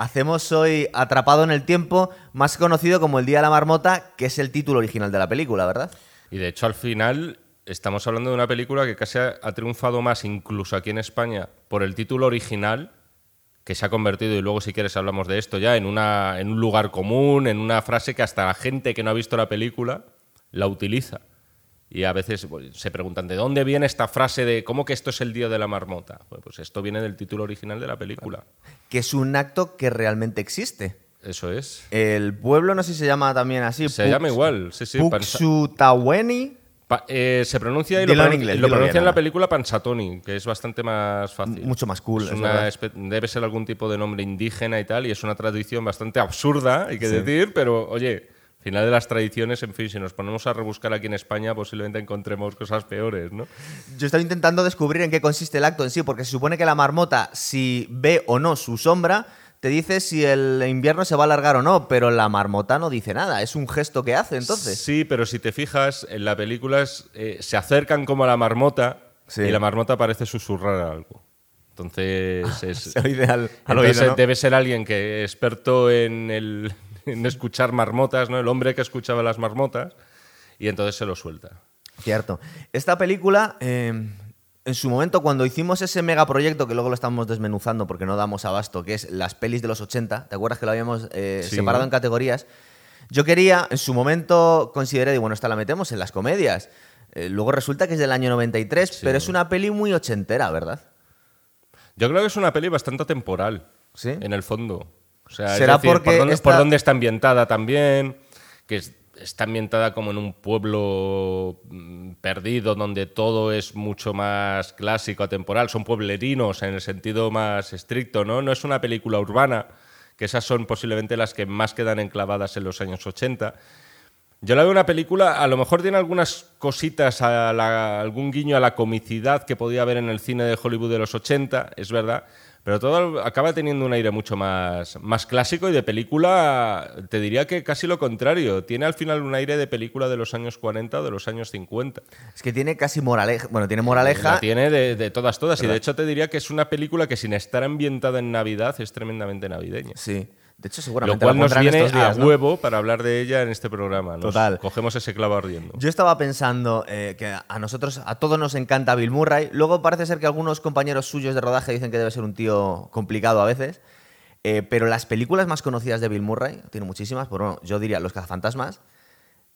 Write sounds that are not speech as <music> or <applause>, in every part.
hacemos hoy Atrapado en el Tiempo, más conocido como El Día de la Marmota, que es el título original de la película, ¿verdad? Y de hecho, al final, estamos hablando de una película que casi ha, triunfado más, incluso aquí en España, por el título original, que se ha convertido, y luego si quieres hablamos de esto ya, en, una, en un lugar común, en una frase que hasta la gente que no ha visto la película la utiliza. Y a veces pues, se preguntan, ¿de dónde viene esta frase de cómo que esto es el día de la marmota? Bueno, pues esto viene del título original de la película. Que es un acto que realmente existe. Eso es. El pueblo, no sé si se llama también así. Se llama igual, sí, sí. Puxutaweni. Pa- eh, se pronuncia y Dilo lo, en pronun- inglés, lo dilo pronuncia en la película Pansatoni, que es bastante más fácil. Mucho más cool, Es una debe ser algún tipo de nombre indígena y tal, y es una tradición bastante absurda, hay que decir, pero oye, final de las tradiciones, en fin, si nos ponemos a rebuscar aquí en España, posiblemente encontremos cosas peores, ¿no? Yo estaba intentando descubrir en qué consiste el acto en sí, porque se supone que la marmota, si ve o no su sombra, te dice si el invierno se va a alargar o no, pero la marmota no dice nada, es un gesto que hace entonces. Sí, pero si te fijas, en la película eh, se acercan como a la marmota Sí. y la marmota parece susurrar algo. Entonces, <laughs> es, debe ser alguien que experto en, el, <laughs> en escuchar marmotas, ¿no? El hombre que escuchaba las marmotas y entonces se lo suelta. Cierto. Esta película, eh, en su momento, cuando hicimos ese megaproyecto, que luego lo estamos desmenuzando porque no damos abasto, que es las pelis de los 80, ¿te acuerdas que lo habíamos eh, Sí. separado en categorías? Yo quería, en su momento, consideré, bueno, esta la metemos en las comedias. Eh, luego resulta que es del año 93, pero es una peli muy ochentera, ¿verdad? Yo creo que es una peli bastante temporal, ¿Sí? en el fondo. O sea, ¿Será decir, porque por, dónde, esta- por dónde está ambientada también, que es- está ambientada como en un pueblo mm, perdido, donde todo es mucho más clásico, atemporal. Son pueblerinos en el sentido más estricto, ¿no? No es una película urbana, que esas son posiblemente las que más quedan enclavadas en los años 80. Yo la veo una película, a lo mejor tiene algunas cositas, a la- algún guiño a la comicidad que podía haber en el cine de Hollywood de los 80, es verdad, pero todo acaba teniendo un aire mucho más, más clásico y de película, te diría que casi lo contrario, tiene al final un aire de película de los años 40 o de los años 50. Es que tiene casi moraleja. Bueno, tiene moraleja. La tiene de, de todas, todas, y de hecho te diría que es una película que sin estar ambientada en Navidad es tremendamente navideña. Sí. De hecho, Lo seguramente cual la nos viene estos días, a ¿no? huevo para hablar de ella en este programa. Nos Total. Cogemos ese clavo ardiendo. Yo estaba pensando eh, que a nosotros, a todos nos encanta Bill Murray. Luego parece ser que algunos compañeros suyos de rodaje dicen que debe ser un tío complicado a veces. Eh, pero las películas más conocidas de Bill Murray, tiene muchísimas, pero bueno, yo diría Los Cazafantasmas,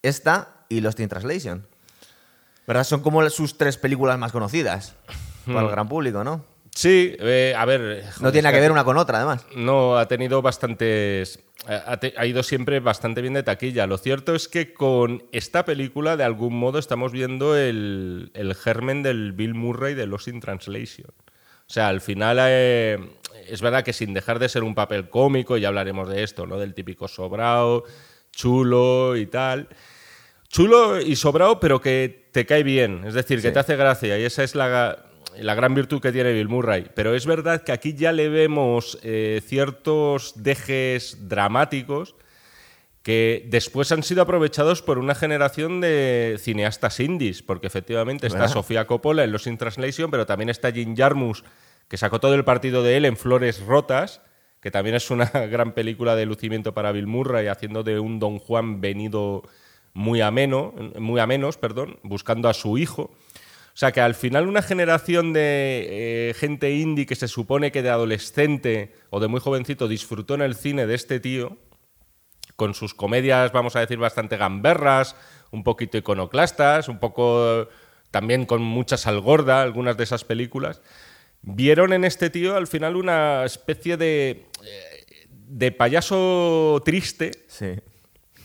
esta y Lost in Translation. ¿Verdad? Son como sus tres películas más conocidas para el gran público, ¿no? Sí, eh, a ver. No tiene nada que ver una con otra, además. No, ha tenido bastantes. Ha, te- ha ido siempre bastante bien de taquilla. Lo cierto es que con esta película, de algún modo, estamos viendo el, el germen del Bill Murray de Lost in Translation. O sea, al final eh, es verdad que sin dejar de ser un papel cómico, ya hablaremos de esto, ¿no? Del típico sobrao, chulo y tal. Chulo y sobrado, pero que te cae bien. Es decir, que te hace gracia. Y esa es la, la gran virtud que tiene Bill Murray. Pero es verdad que aquí ya le vemos eh, ciertos dejes dramáticos que después han sido aprovechados por una generación de cineastas indies, porque efectivamente está. Sofía Coppola en Los in Translation, pero también está Jim Jarmus, que sacó todo el partido de él en Flores Rotas, que también es una <laughs> gran película de lucimiento para Bill Murray, haciendo de un Don Juan venido muy ameno, muy a menos, perdón, buscando a su hijo. O sea que al final una generación de eh, gente indie que se supone que de adolescente o de muy jovencito disfrutó en el cine de este tío, con sus comedias, vamos a decir, bastante gamberras, un poquito iconoclastas, un poco también con mucha sal gorda, algunas de esas películas, vieron en este tío al final una especie de, eh, de payaso triste Sí.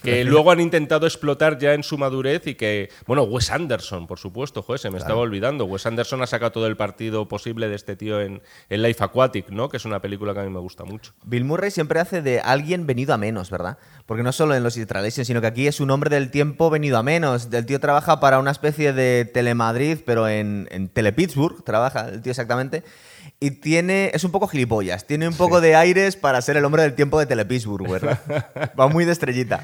Que luego han intentado explotar ya en su madurez y que, bueno, Wes Anderson, por supuesto, joder, se me estaba olvidando. Wes Anderson ha sacado todo el partido posible de este tío en, en Life Aquatic, ¿no? Que es una película que a mí me gusta mucho. Bill Murray siempre hace de alguien venido a menos, ¿verdad? Porque no solo en los Translation, sino que aquí es un hombre del tiempo venido a menos. El tío trabaja para una especie de Telemadrid, pero en, en Telepittsburgh trabaja el tío exactamente. Y tiene, es un poco gilipollas, tiene un poco de aires para ser el hombre del tiempo de Telepittsburgh, ¿verdad? <laughs> Va muy de estrellita.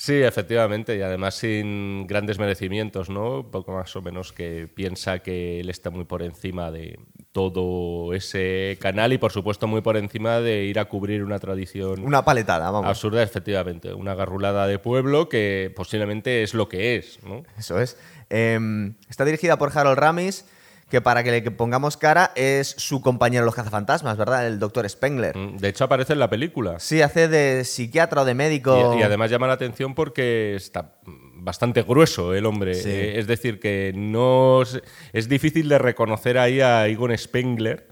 Sí, efectivamente, y además sin grandes merecimientos, ¿no? Poco más o menos que piensa que él está muy por encima de todo ese canal y por supuesto muy por encima de ir a cubrir una tradición Una paletada, vamos. absurda, efectivamente, una garrulada de pueblo que posiblemente es lo que es, ¿no? Eso es. Em, está dirigida por Harold Ramis, que para que le pongamos cara es su compañero en los cazafantasmas, ¿verdad? El doctor Spengler. Mm, De hecho aparece en la película. Sí, hace de psiquiatra o de médico. Y, y además llama la atención porque está bastante grueso el hombre. Sí. Eh, es decir, que no es, es difícil de reconocer ahí a Egon Spengler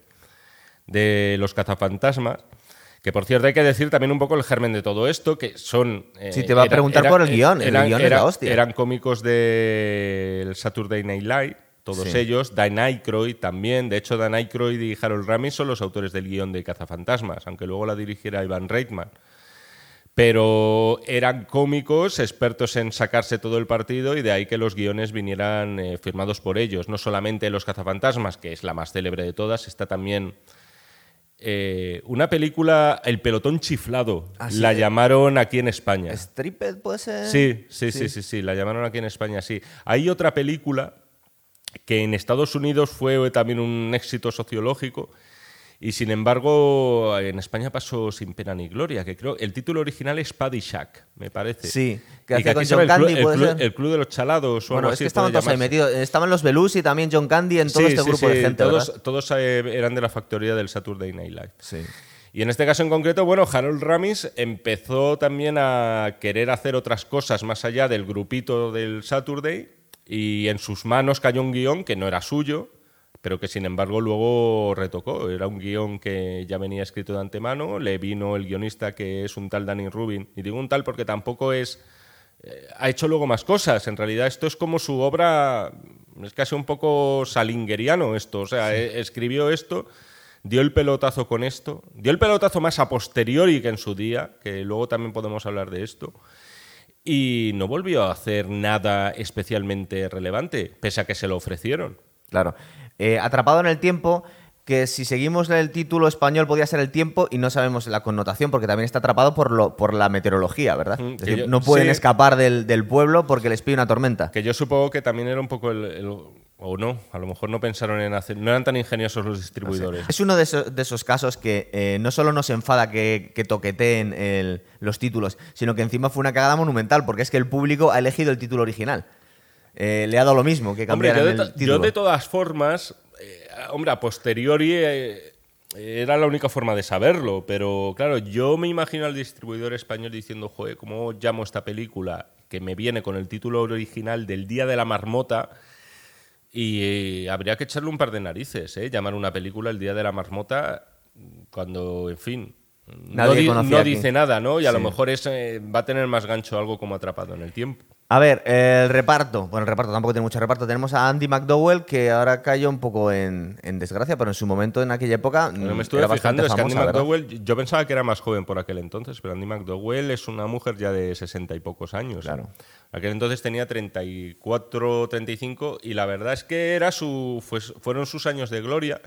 de los cazafantasmas. Que por cierto hay que decir también un poco el germen de todo esto, que son... eh, Sí, te va a preguntar por el guion, el guion es la hostia. Eran cómicos del Saturday Night Live, todos Sí. ellos. Dan Aykroyd también. De hecho, Dan Aykroyd y Harold Ramis son los autores del guion de Cazafantasmas, aunque luego la dirigiera Ivan Reitman pero eran cómicos expertos en sacarse todo el partido y de ahí que los guiones vinieran eh, firmados por ellos. No solamente Los cazafantasmas, que es la más célebre de todas, está también eh, una película, El pelotón chiflado, Ah, sí, la llamaron aquí en España. ¿Stripped puede ser? Sí, sí, sí, sí, sí, la llamaron aquí en España, sí. Hay otra película que en Estados Unidos fue también un éxito sociológico y sin embargo en España pasó sin pena ni gloria, que creo el título original es Paddy Shack, me parece. Sí, que Y hace con aquí se llama John el, Candy, club, el ¿puede club- ser? el Club de los Chalados o Bueno, algo es así. que estaban todos ahí metidos. Estaban los Belushi y también John Candy en todo Sí, este sí, grupo de gente, todos, ¿verdad? todos eh, eran de la factoría del Saturday Night Live. Sí. Y en este caso en concreto, bueno, Harold Ramis empezó también a querer hacer otras cosas más allá del grupito del Saturday y en sus manos cayó un guion que no era suyo, pero que sin embargo luego retocó. Era un guion que ya venía escrito de antemano, le vino el guionista que es un tal Danny Rubin, y digo un tal porque tampoco es... eh, ha hecho luego más cosas. En realidad esto es como su obra, es casi un poco salingueriano esto. O sea, eh, escribió esto, dio el pelotazo con esto, dio el pelotazo más a posteriori que en su día, que luego también podemos hablar de esto. Y no volvió a hacer nada especialmente relevante, pese a que se lo ofrecieron. Claro. Eh, Atrapado en el tiempo, que si seguimos el título español podría ser el tiempo y no sabemos la connotación porque también está atrapado por, lo, por la meteorología, ¿verdad? Es decir, yo- no pueden sí. escapar del, del pueblo porque les pide una tormenta. Que yo supongo que también era un poco el, el- o no, a lo mejor no pensaron en hacer, no eran tan ingeniosos los distribuidores. Es uno de esos, de esos casos que eh, no solo nos enfada que, que toqueteen el- los títulos, sino que encima fue una cagada monumental porque es que el público ha elegido el título original. Eh, le ha dado lo mismo que Hombre, cambiaran yo de, el título. yo de todas formas, eh, hombre, a posteriori era la única forma de saberlo, pero claro, yo me imagino al distribuidor español diciendo, joder, ¿cómo llamo esta película que me viene con el título original del Día de la Marmota? Y eh, habría que echarle un par de narices, ¿eh? Llamar una película el Día de la Marmota cuando, en fin, no, di- dice nada, ¿no? Y a lo mejor es, eh, va a tener más gancho algo como atrapado en el tiempo. A ver, el reparto. Bueno, el reparto tampoco tiene mucho reparto. Tenemos a Andy McDowell, que ahora cayó un poco en, en desgracia, pero en su momento, en aquella época, No me estuve era fijando, es que Andy. McDowell, yo pensaba que era más joven por aquel entonces, pero Andy McDowell es una mujer ya de sesenta y pocos años. Claro. Aquel entonces tenía 34, 35 y la verdad es que era su, fue- fueron sus años de gloria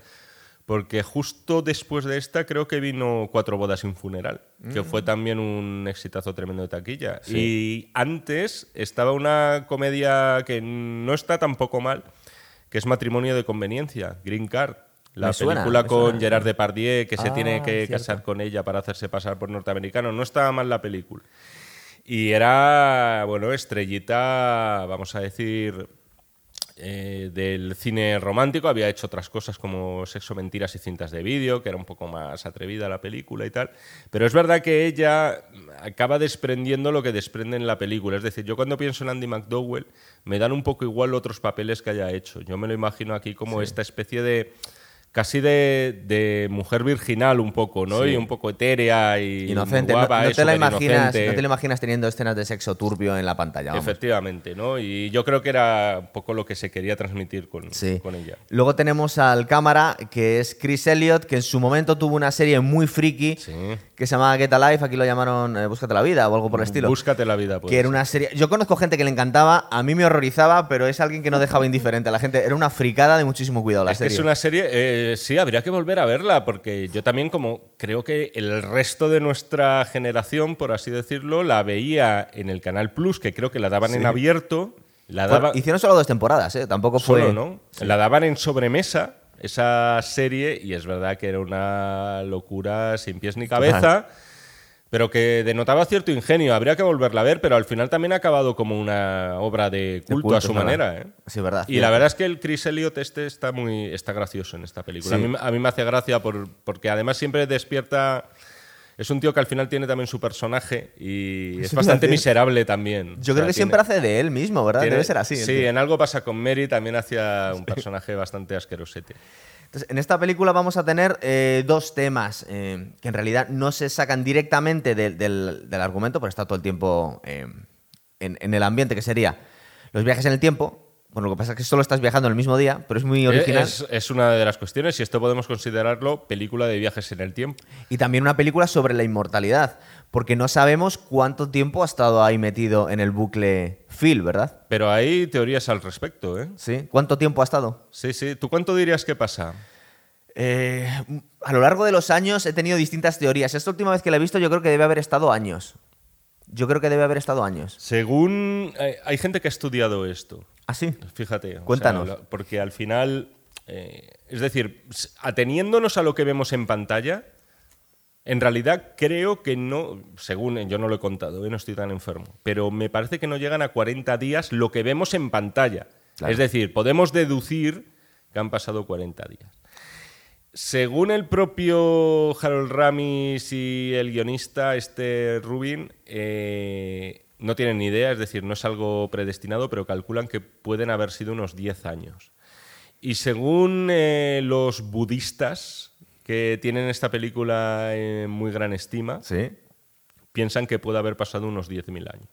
porque justo después de esta creo que vino Cuatro bodas sin funeral, que Mm. fue también un exitazo tremendo de taquilla. Y antes estaba una comedia que no está tampoco mal, que es Matrimonio de Conveniencia, Green Card. La Me película con suena. Gerard Depardieu que se Ah, tiene que cierto. casar con ella para hacerse pasar por norteamericano. No estaba mal la película. Y era, bueno, estrellita, vamos a decir, eh, del cine romántico. Había hecho otras cosas como Sexo, Mentiras y Cintas de Vídeo, que era un poco más atrevida la película y tal. Pero es verdad que ella acaba desprendiendo lo que desprende en la película. Es decir, yo cuando pienso en Andy McDowell, me dan un poco igual otros papeles que haya hecho. Yo me lo imagino aquí como esta especie de casi de, de mujer virginal un poco, ¿no? Sí. Y un poco etérea y Inocente. guapa, no, te la imaginas, inocente. no te la imaginas teniendo escenas de sexo turbio en la pantalla. vamos. Efectivamente, ¿no? Y yo creo que era un poco lo que se quería transmitir con, Sí. con ella. Luego tenemos al cámara, que es Chris Elliott, que en su momento tuvo una serie muy friki Sí. Que se llamaba Get Alive, aquí lo llamaron eh, Búscate la vida o algo por el estilo. Búscate la vida, pues. que era una serie. Yo conozco gente que le encantaba, a mí me horrorizaba, pero es alguien que no dejaba indiferente a la gente. Era una fricada de muchísimo cuidado la Es que serie. es una serie, eh, sí, habría que volver a verla, porque yo también, como creo que el resto de nuestra generación, por así decirlo, la veía en el Canal Plus, que creo que la daban en abierto. La daban, hicieron solo dos temporadas, ¿eh? Tampoco fue. solo, ¿no? La daban en sobremesa esa serie y es verdad que era una locura sin pies ni cabeza. Pero que denotaba cierto ingenio. Habría que volverla a ver, pero al final también ha acabado como una obra de culto, a su manera. ¿eh? Sí, verdad. Y la verdad es que el Chris Elliot este está muy está gracioso en esta película. A, mí, a, mí, me hace gracia por, porque además siempre despierta es un tío que al final tiene también su personaje y es bastante miserable también. Yo creo que siempre hace de él mismo, ¿verdad? Debe ser así. Sí, en algo pasa con Mary, también hacía <laughs> un personaje bastante asquerosete. Entonces, en esta película vamos a tener eh, dos temas eh, que en realidad no se sacan directamente del, argumento, pero está todo el tiempo eh, en, en el ambiente, que sería los viajes en el tiempo, bueno, lo que pasa es que solo estás viajando el mismo día, pero es muy original. Es, una de las cuestiones y esto podemos considerarlo película de viajes en el tiempo. Y también una película sobre la inmortalidad, porque no sabemos cuánto tiempo ha estado ahí metido en el bucle Phil, ¿verdad? Pero hay teorías al respecto, ¿eh? Sí. ¿Cuánto tiempo ha estado? Sí, sí. ¿Tú cuánto dirías que pasa? Eh, a lo largo de los años he tenido distintas teorías. Esta última vez que la he visto yo creo que debe haber estado años. Yo creo que debe haber estado años. Según... Hay gente que ha estudiado esto. ¿Ah, sí? Fíjate. Cuéntanos. porque al final... Eh, es decir, ateniéndonos a lo que vemos en pantalla, en realidad creo que no, según yo no lo he contado, ¿eh? no estoy tan enfermo, pero me parece que no llegan a 40 días lo que vemos en pantalla. Es decir, podemos deducir que han pasado 40 días. Según el propio Harold Ramis y el guionista, este Rubin, eh, no tienen ni idea, es decir, no es algo predestinado, pero calculan que pueden haber sido unos 10 años. Y según eh, los budistas, que tienen esta película en muy gran estima, piensan que puede haber pasado unos 10.000 años.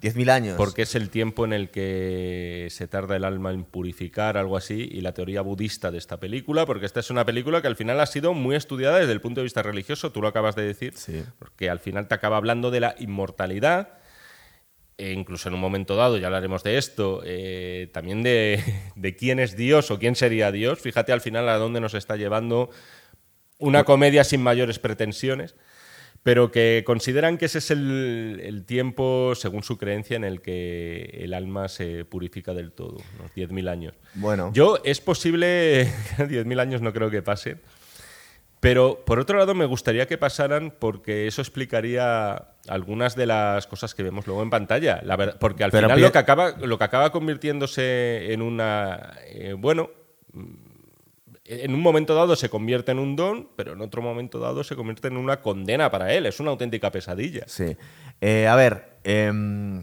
10.000 años. Porque es el tiempo en el que se tarda el alma en purificar, algo así, y la teoría budista de esta película, porque esta es una película que al final ha sido muy estudiada desde el punto de vista religioso, tú lo acabas de decir, porque al final te acaba hablando de la inmortalidad, e incluso en un momento dado, ya hablaremos de esto, eh, también de, <laughs> de quién es Dios o quién sería Dios. Fíjate al final a dónde nos está llevando una comedia sin mayores pretensiones pero que consideran que ese es el, tiempo, según su creencia, en el que el alma se purifica del todo, unos 10.000 años. Bueno. Yo, es posible, <laughs> 10.000 años no creo que pase, pero por otro lado me gustaría que pasaran porque eso explicaría algunas de las cosas que vemos luego en pantalla. La verdad, porque al final lo que, acaba, lo que acaba convirtiéndose en una... Eh, bueno en un momento dado se convierte en un don, pero en otro momento dado se convierte en una condena para él. Es una auténtica pesadilla. Sí. Eh, a ver, em,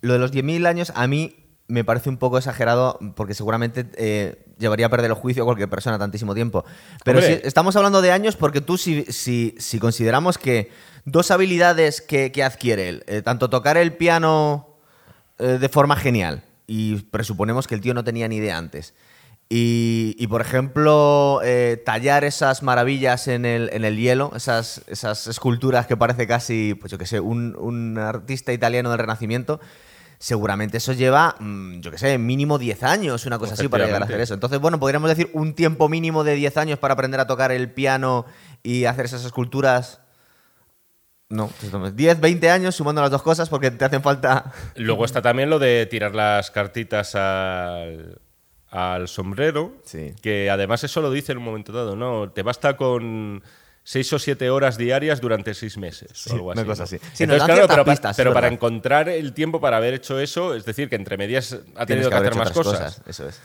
lo de los 10.000 años a mí me parece un poco exagerado porque seguramente eh, llevaría a perder el juicio a cualquier persona tantísimo tiempo. Pero si estamos hablando de años porque tú si, si, consideramos que dos habilidades que, adquiere él, eh, tanto tocar el piano de forma genial y presuponemos que el tío no tenía ni idea antes, y, por ejemplo, eh, tallar esas maravillas en el, en el hielo, esas, esas, esculturas que parece casi, pues yo qué sé, un, un, artista italiano del Renacimiento, seguramente eso lleva, mm, yo qué sé, mínimo 10 años, una cosa así, para llegar a hacer eso. Entonces, bueno, podríamos decir un tiempo mínimo de 10 años para aprender a tocar el piano y hacer esas esculturas. No, 10, 20 años sumando las dos cosas porque te hacen falta. Luego está también lo de tirar las cartitas al al sombrero, que además eso lo dice en un momento dado, ¿no? Te basta con seis o siete horas diarias durante seis meses o algo así. Una cosa así. claro, pero, para encontrar el tiempo para haber hecho eso, es decir, que entre medias ha tenido que, hacer más cosas. Eso es.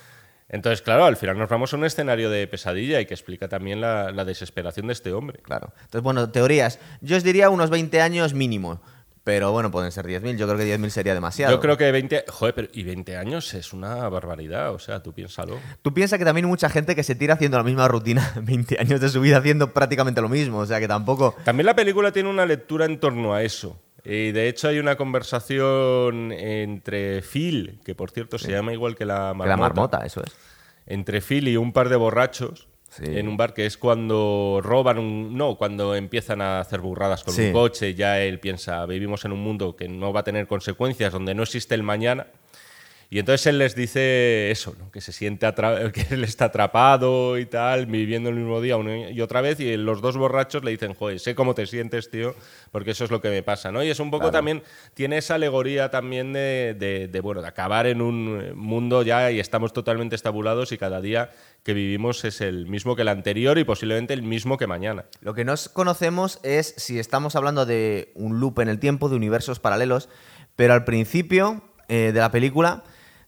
Entonces, claro, al final nos vamos a un escenario de pesadilla y que explica también la, la desesperación de este hombre. Claro. Entonces, bueno, teorías. Yo os diría unos 20 años mínimo. Pero bueno, pueden ser 10.000. Yo creo que 10.000 sería demasiado. Yo creo que 20. Joder, pero y 20 años es una barbaridad. O sea, tú piénsalo. Tú piensas que también hay mucha gente que se tira haciendo la misma rutina <laughs> 20 años de su vida haciendo prácticamente lo mismo. O sea, que tampoco. También la película tiene una lectura en torno a eso. Y de hecho hay una conversación entre Phil, que por cierto se llama igual que la marmota. Que la marmota, eso es. Entre Phil y un par de borrachos en un bar, que es cuando roban un. No, cuando empiezan a hacer burradas con un coche, ya él piensa, vivimos en un mundo que no va a tener consecuencias, donde no existe el mañana. Y entonces él les dice eso, ¿no? que se siente <laughs> que él está atrapado y tal, viviendo el mismo día una y otra vez, y los dos borrachos le dicen, joder, sé cómo te sientes, tío, porque eso es lo que me pasa, ¿no? Y es un poco también, tiene esa alegoría también de, de, bueno, de acabar en un mundo ya y estamos totalmente estabulados y cada día que vivimos es el mismo que el anterior y posiblemente el mismo que mañana. Lo que no conocemos es si estamos hablando de un loop en el tiempo, de universos paralelos, pero al principio eh, de la película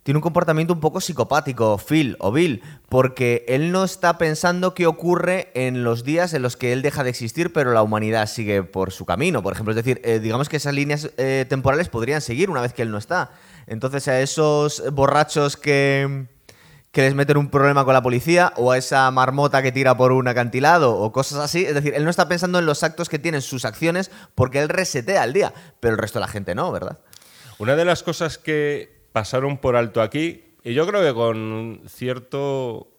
tiene un comportamiento un poco psicopático, Phil o Bill, porque él no está pensando qué ocurre en los días en los que él deja de existir, pero la humanidad sigue por su camino. Por ejemplo, es decir, eh, digamos que esas líneas eh, temporales podrían seguir una vez que él no está. Entonces, a esos borrachos que, que les meten un problema con la policía, o a esa marmota que tira por un acantilado, o cosas así, es decir, él no está pensando en los actos que tienen sus acciones porque él resetea el día, pero el resto de la gente no, ¿verdad? Una de las cosas que pasaron por alto aquí, y yo creo que con cierto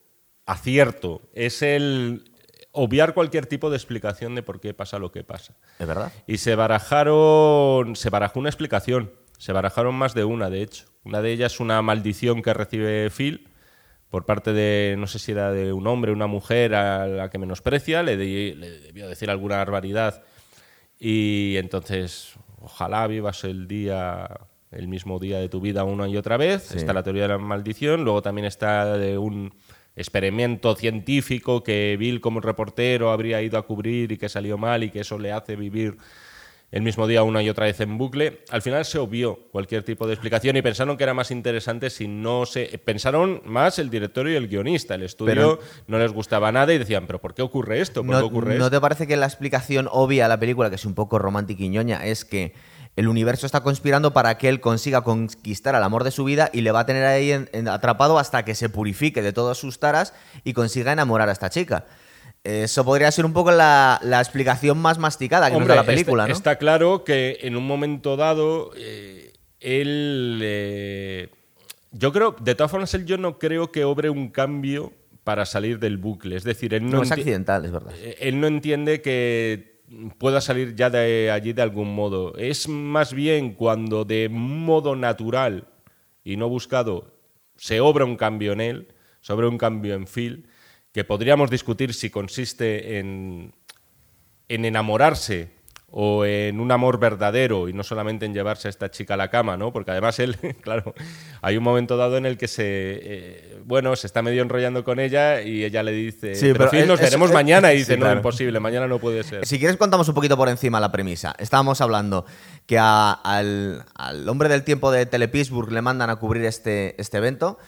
acierto, es el obviar cualquier tipo de explicación de por qué pasa lo que pasa. ¿Es verdad? Y se barajaron, se barajó una explicación, se barajaron más de una, de hecho. Una de ellas es una maldición que recibe Phil por parte de, no sé si era de un hombre una mujer a la que menosprecia, le, le debió decir alguna barbaridad y entonces ojalá vivas el día el mismo día de tu vida una y otra vez. Está la teoría de la maldición, luego también está de un experimento científico que Bill como reportero habría ido a cubrir y que salió mal y que eso le hace vivir el mismo día una y otra vez en bucle. Al final se obvió cualquier tipo de explicación y pensaron que era más interesante si no se... Pensaron más el director y el guionista. El estudio no les gustaba nada y decían, pero ¿por qué ocurre esto? ¿Por no, qué ocurre ¿No te parece que la explicación obvia a la película, que es un poco romántica y ñoña, es que el universo está conspirando para que él consiga conquistar al amor de su vida y le va a tener ahí atrapado hasta que se purifique de todas sus taras y consiga enamorar a esta chica. Eso podría ser un poco la, explicación más masticada que nos da la película, está, ¿no? Está claro que en un momento dado eh, él... Eh, yo creo, de todas formas, él yo no creo que obre un cambio para salir del bucle. Es decir, él no, no es accidental, es verdad. Eh, él no entiende que pueda salir ya de allí de algún modo. Es más bien cuando de modo natural y no buscado se obra un cambio en él, se obra un cambio en Phil, que podríamos discutir si consiste en, en enamorarse o en un amor verdadero y no solamente en llevarse a esta chica a la cama, ¿no? Porque además él, <laughs> claro, hay un momento dado en el que se, eh, bueno, se está medio enrollando con ella y ella le dice, sí, pero, nos veremos mañana y dice, no, imposible, mañana no puede ser. Si quieres contamos un poquito por encima la premisa. Estábamos hablando que al, hombre del tiempo de Telepittsburgh le mandan a cubrir este, este evento,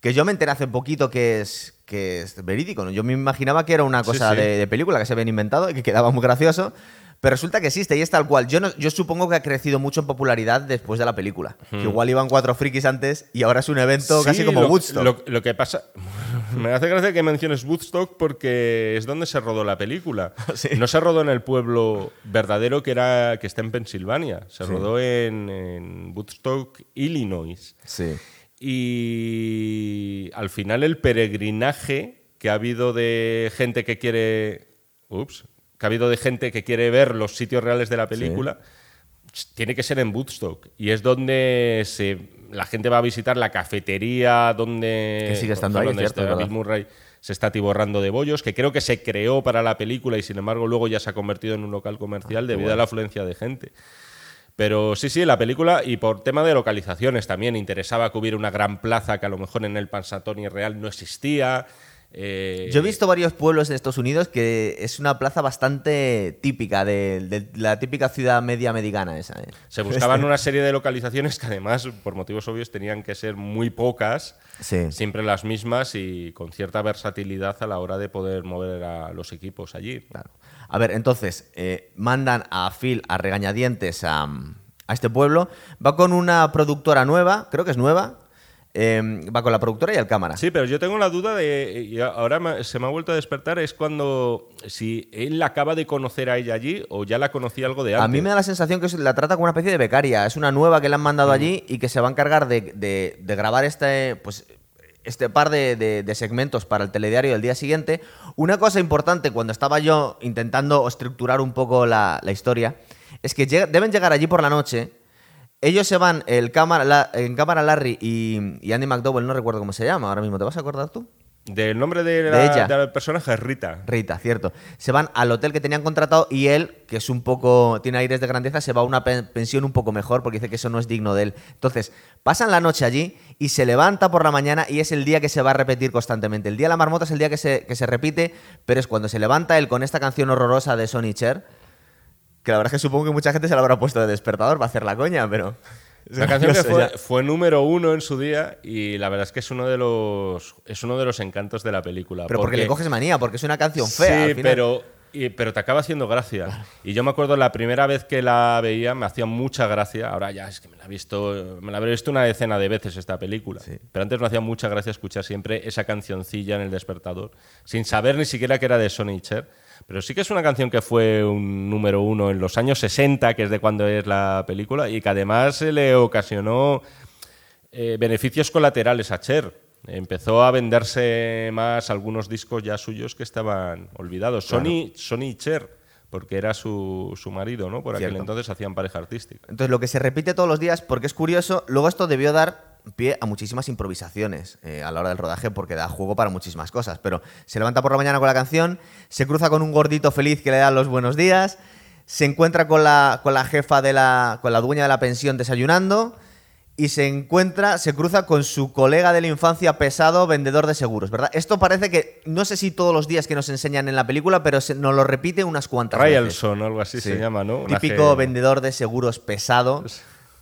que yo me enteré hace poquito que es, que es verídico, ¿no? Yo me imaginaba que era una cosa De, de película que se habían inventado y que quedaba muy gracioso. Pero resulta que existe y es tal cual. Yo, no, yo supongo que ha crecido mucho en popularidad después de la película. Que igual iban cuatro frikis antes y ahora es un evento casi como Woodstock. Lo, que pasa. <laughs> Me hace gracia que menciones Woodstock porque es donde se rodó la película. <laughs> No se rodó en el pueblo verdadero que, era, que está en Pensilvania. Se rodó en, en Woodstock, Illinois. Sí. Y al final el peregrinaje que ha habido de gente que quiere. Ups, que ha habido de gente que quiere ver los sitios reales de la película, tiene que ser en Woodstock. Y es donde se, la gente va a visitar la cafetería, donde. Que sigue estando ahí, cierto, Bill Murray se está tiborrando de bollos, que creo que se creó para la película y sin embargo luego ya se ha convertido en un local comercial ah, debido a la afluencia de gente. Pero sí, sí, la película, y por tema de localizaciones también, interesaba que hubiera una gran plaza que a lo mejor en el Pansatoni real no existía. Eh, Yo he visto varios pueblos en Estados Unidos que es una plaza bastante típica, de, la típica ciudad media americana esa. ¿eh? Se buscaban <laughs> una serie de localizaciones que además, por motivos obvios, tenían que ser muy pocas, siempre las mismas y con cierta versatilidad a la hora de poder mover a los equipos allí. A ver, entonces, eh, mandan a Phil a regañadientes a, a este pueblo, va con una productora nueva, creo que es nueva, Em, va con la productora y el cámara. Sí, pero yo tengo la duda de, y ahora se me ha vuelto a despertar, es cuando, si él acaba de conocer a ella allí o ya la conocía algo de antes. A mí me da la sensación que la trata como una especie de becaria, es una nueva que le han mandado mm. allí y que se va a encargar de, grabar este, pues, este par de, segmentos para el telediario del día siguiente. Una cosa importante cuando estaba yo intentando estructurar un poco la, historia es que deben llegar allí por la noche Ellos se van, el cámara, la- en cámara Larry y, y Andy McDowell, no recuerdo cómo se llama ahora mismo, ¿te vas a acordar tú? Del nombre de De la, ella. de la personaje es Rita. Rita, cierto. Se van al hotel que tenían contratado y él, que es un poco, tiene aires de grandeza, se va a una pe- pensión un poco mejor porque dice que eso no es digno de él. Entonces, pasan la noche allí y se levanta por la mañana y es el día que se va a repetir constantemente. El día de la marmota es el día que se, que se repite, pero es cuando se levanta él con esta canción horrorosa de Sonny Cher, que la verdad es que supongo que mucha gente se la habrá puesto de despertador para hacer la coña, pero... <laughs> La canción <laughs> que fue, número uno en su día y la verdad es que es uno de los es uno de los encantos de la película. Pero porque le coges manía, porque es una canción fea. al Sí, final. pero, y- pero te acaba haciendo gracia. Y yo me acuerdo la primera vez que la veía me hacía mucha gracia. Ahora ya es que me la he visto, me la habré visto una decena de veces esta película. Sí. Pero antes me hacía mucha gracia escuchar siempre esa cancioncilla en el despertador, sin saber ni siquiera que era de Sonny Cher. Pero sí que es una canción que fue un número uno en los años 60, que es de cuando es la película, y que además se le ocasionó eh, beneficios colaterales a Cher. Empezó a venderse más algunos discos ya suyos que estaban olvidados. Sony, Sony y Cher, porque era su, su marido, ¿no? Por aquel entonces hacían pareja artística. Entonces, lo que se repite todos los días, porque es curioso, luego esto debió dar pie a muchísimas improvisaciones eh, a la hora del rodaje, porque da juego para muchísimas cosas. Pero se levanta por la mañana con la canción, se cruza con un gordito feliz que le da los buenos días, se encuentra con la, con la jefa de la. con la dueña de la pensión desayunando. Y se encuentra, se cruza con su colega de la infancia pesado, vendedor de seguros, ¿verdad? Esto parece que, no sé si todos los días que nos enseñan en la película, pero se, nos lo repite unas cuantas veces. Ryelson o algo así Sí. se llama, ¿no? Una Típico G- vendedor de seguros pesado.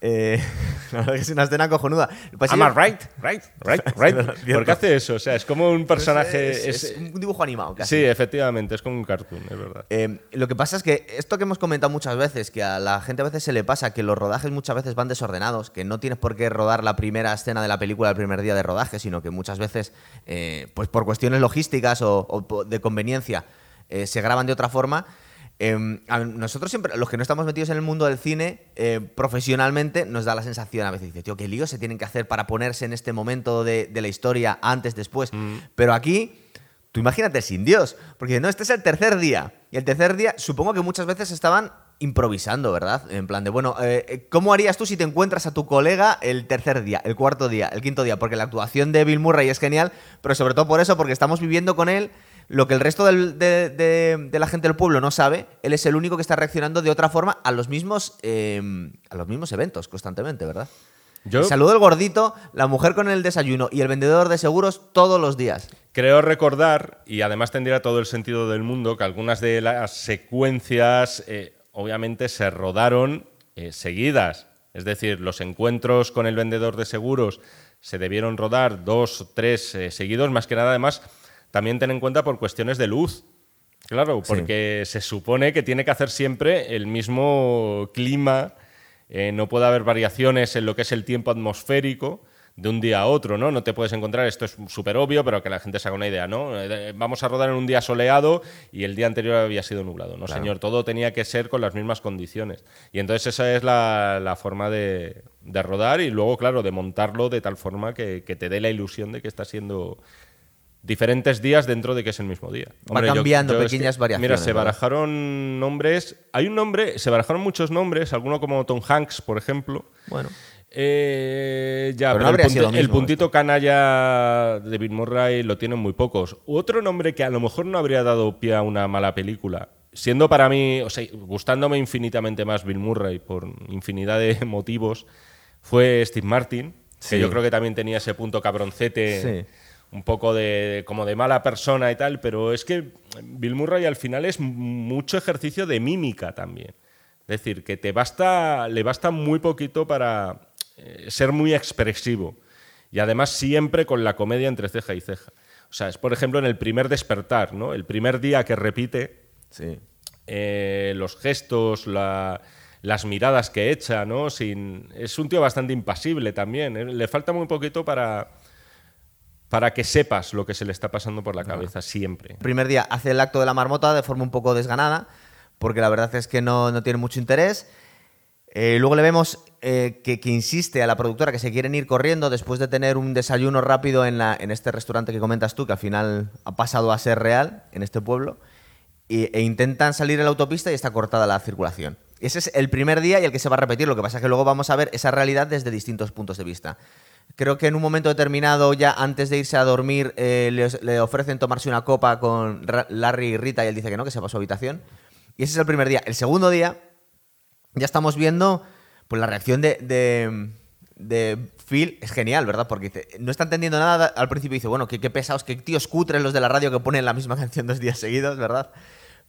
Eh, la verdad que es una escena cojonuda. Pues Am sí, I right? Right? Right? <laughs> Right? ¿Por qué hace eso? O sea, es como un personaje... es, es- es un dibujo animado casi. sí, efectivamente, es como un cartoon, es verdad. Eh, lo que pasa es que esto que hemos comentado muchas veces, que a la gente a veces se le pasa, que los rodajes muchas veces van desordenados, que no tienes por qué rodar la primera escena de la película el primer día de rodaje, sino que muchas veces, eh, pues por cuestiones logísticas o, de conveniencia, eh, se graban de otra forma. Eh, a nosotros siempre, los que no estamos metidos en el mundo del cine, eh, profesionalmente, nos da la sensación a veces, dice, tío, qué lío se tienen que hacer para ponerse en este momento de, de la historia, antes, después. Pero aquí, Tú imagínate sin Dios, porque no, este es el tercer día. Y el tercer día, supongo que muchas veces estaban improvisando, ¿verdad? En plan de, bueno, eh, ¿cómo harías tú si te encuentras a tu colega el tercer día, el cuarto día, el quinto día? Porque la actuación de Bill Murray es genial, pero sobre todo por eso, porque estamos viviendo con él lo que el resto del- de, de- de la gente del pueblo no sabe. Él es el único que está reaccionando de otra forma a los mismos, eh, a los mismos eventos constantemente, ¿verdad? Yo El saludo del gordito, la mujer con el desayuno y el vendedor de seguros todos los días. creo recordar, y además tendría todo el sentido del mundo, que algunas de las secuencias eh, obviamente se rodaron eh, seguidas. Es decir, los encuentros con el vendedor de seguros se debieron rodar dos o tres eh, seguidos, más que nada además también ten en cuenta por cuestiones de luz. Claro, Sí. porque se supone que tiene que hacer siempre el mismo clima, eh, no puede haber variaciones en lo que es el tiempo atmosférico de un día a otro, ¿no? No te puedes encontrar, esto es súper obvio, pero que la gente se haga una idea, ¿no? Eh, Vamos a rodar en un día soleado y el día anterior había sido nublado, ¿no, Claro. señor? Todo tenía que ser con las mismas condiciones. Y entonces esa es la, la forma de, de rodar y luego, claro, de montarlo de tal forma que, que te dé la ilusión de que está siendo diferentes días dentro de que es el mismo día. Va cambiando pequeñas Mira, variaciones, se ¿verdad? barajaron nombres. Hay un nombre, se barajaron muchos nombres, alguno como Tom Hanks, por ejemplo. Bueno. Eh, ya, Pero no el, punti- puntito canalla de Bill Murray lo tienen muy pocos. Otro nombre que a lo mejor no habría dado pie a una mala película, siendo para mí, o sea, gustándome infinitamente más Bill Murray por infinidad de motivos, fue Steve Martin, Sí. que yo creo que también tenía ese punto cabroncete. Sí. Un poco de como de mala persona y tal, pero es que Bill Murray al final es mucho ejercicio de mímica también. Es decir, que te basta, le basta muy poquito para eh, ser muy expresivo. Y además siempre con la comedia entre ceja y ceja. O sea, es por ejemplo en el primer despertar, ¿no? El primer día que repite, Sí. eh, los gestos, la- las miradas que echa, ¿no? Sin, es un tío bastante impasible también. ¿eh? Le falta muy poquito para, para que sepas lo que se le está pasando por la cabeza siempre. El primer día hace el acto de la marmota de forma un poco desganada, porque la verdad es que no, no tiene mucho interés. Eh, luego le vemos eh, que, que insiste a la productora que se quieren ir corriendo después de tener un desayuno rápido en, la, en este restaurante que comentas tú, que al final ha pasado a ser real en este pueblo, y- e intentan salir en la autopista y está cortada la circulación. Ese es el primer día y el que se va a repetir. Lo que pasa es que luego vamos a ver esa realidad desde distintos puntos de vista. Creo que en un momento determinado, ya antes de irse a dormir, eh, le, ofrecen tomarse una copa con Larry y Rita y él dice que no, que se va a su habitación. Y ese es el primer día. El segundo día, ya estamos viendo pues la reacción de, Phil es genial, ¿verdad? Porque dice, no está entendiendo nada. Al principio dice, bueno, qué, qué pesados, qué tíos cutres los de la radio que ponen la misma <laughs> canción dos días seguidos, ¿verdad?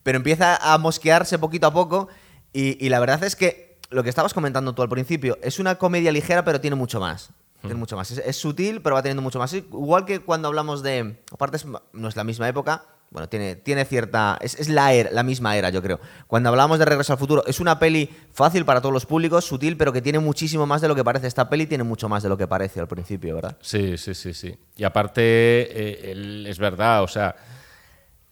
Pero empieza a mosquearse poquito a poco y, y la verdad es que lo que estabas comentando tú al principio es una comedia ligera, pero tiene mucho más. Tiene mucho más. Es, es sutil, pero va teniendo mucho más. Igual que cuando hablamos de. Aparte, es- no es la misma época. Bueno, tiene, tiene cierta. Es, es la, era, la misma era, yo creo. Cuando hablábamos de Regreso al Futuro, es una peli fácil para todos los públicos, sutil, pero que tiene muchísimo más de lo que parece. Esta peli tiene mucho más de lo que parece al principio, ¿verdad? Sí, sí, sí, sí. Y aparte, eh, el- es verdad, o sea,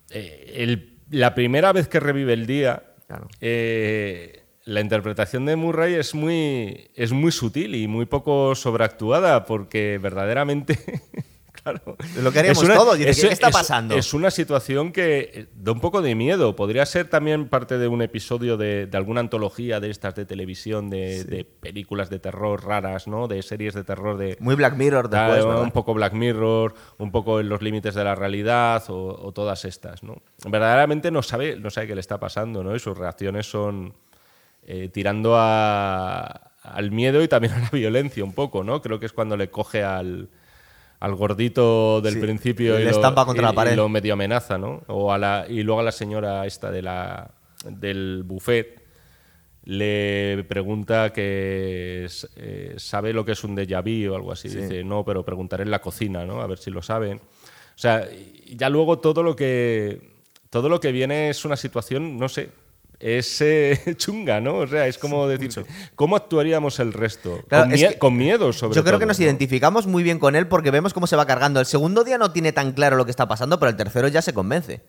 eh, el- la primera vez que revive el día, Claro. eh, la interpretación de Murray es muy, es muy sutil y muy poco sobreactuada, porque verdaderamente. <laughs> Claro. Es lo que haríamos todos. Dice, ¿qué- qué está pasando? Es una situación que eh, da un poco de miedo. Podría ser también parte de un episodio de, de alguna antología de estas de televisión, de, de películas de terror raras, ¿no? De series de terror de, Muy Black Mirror después, ¿verdad? un poco Black Mirror, un poco en los límites de la realidad o, o todas estas, ¿no? Verdaderamente no sabe, no sabe qué le está pasando, ¿no? Y sus reacciones son eh, tirando a- al miedo y también a la violencia un poco, ¿no? Creo que es cuando le coge al, al gordito del Sí, principio y le lo, estampa contra y- la pared. y lo medio amenaza, ¿no? O a la, y luego a la señora esta de la, del buffet le pregunta que eh, sabe lo que es un déjà vu o algo así. Dice, no, pero preguntaré en la cocina, ¿no? A ver si lo saben. O sea, ya luego todo lo que todo lo que viene es una situación, no sé, es eh, <laughs> chunga, ¿no? O sea, es como decir, ¿cómo actuaríamos el resto? Claro, con, mie- que con miedo, sobre Yo creo todo, que nos ¿no? identificamos muy bien con él porque vemos cómo se va cargando. El segundo día no tiene tan claro lo que está pasando, pero el tercero ya se convence.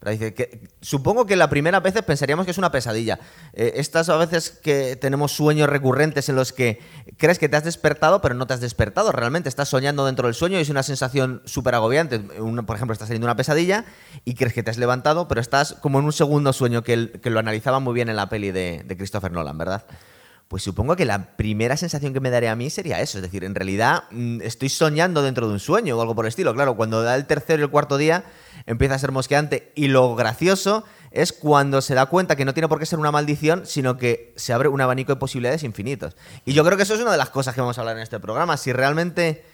Pero dice que, supongo que la primera vez pensaríamos que es una pesadilla. Eh, estas a veces que tenemos sueños recurrentes en los que crees que te has despertado, pero no te has despertado. Realmente estás soñando dentro del sueño y es una sensación súper agobiante. Por ejemplo, estás teniendo una pesadilla y crees que te has levantado, pero estás como en un segundo sueño que lo analizaba muy bien en la peli de, de Christopher Nolan, ¿verdad? Pues supongo que la primera sensación que me daría a mí sería eso. Es decir, en realidad mm, estoy soñando dentro de un sueño o algo por el estilo. Claro, cuando da el tercero y el cuarto día empieza a ser mosqueante. Y lo gracioso es cuando se da cuenta que no tiene por qué ser una maldición, sino que se abre un abanico de posibilidades infinitos. Y yo creo que eso es una de las cosas que vamos a hablar en este programa. Si realmente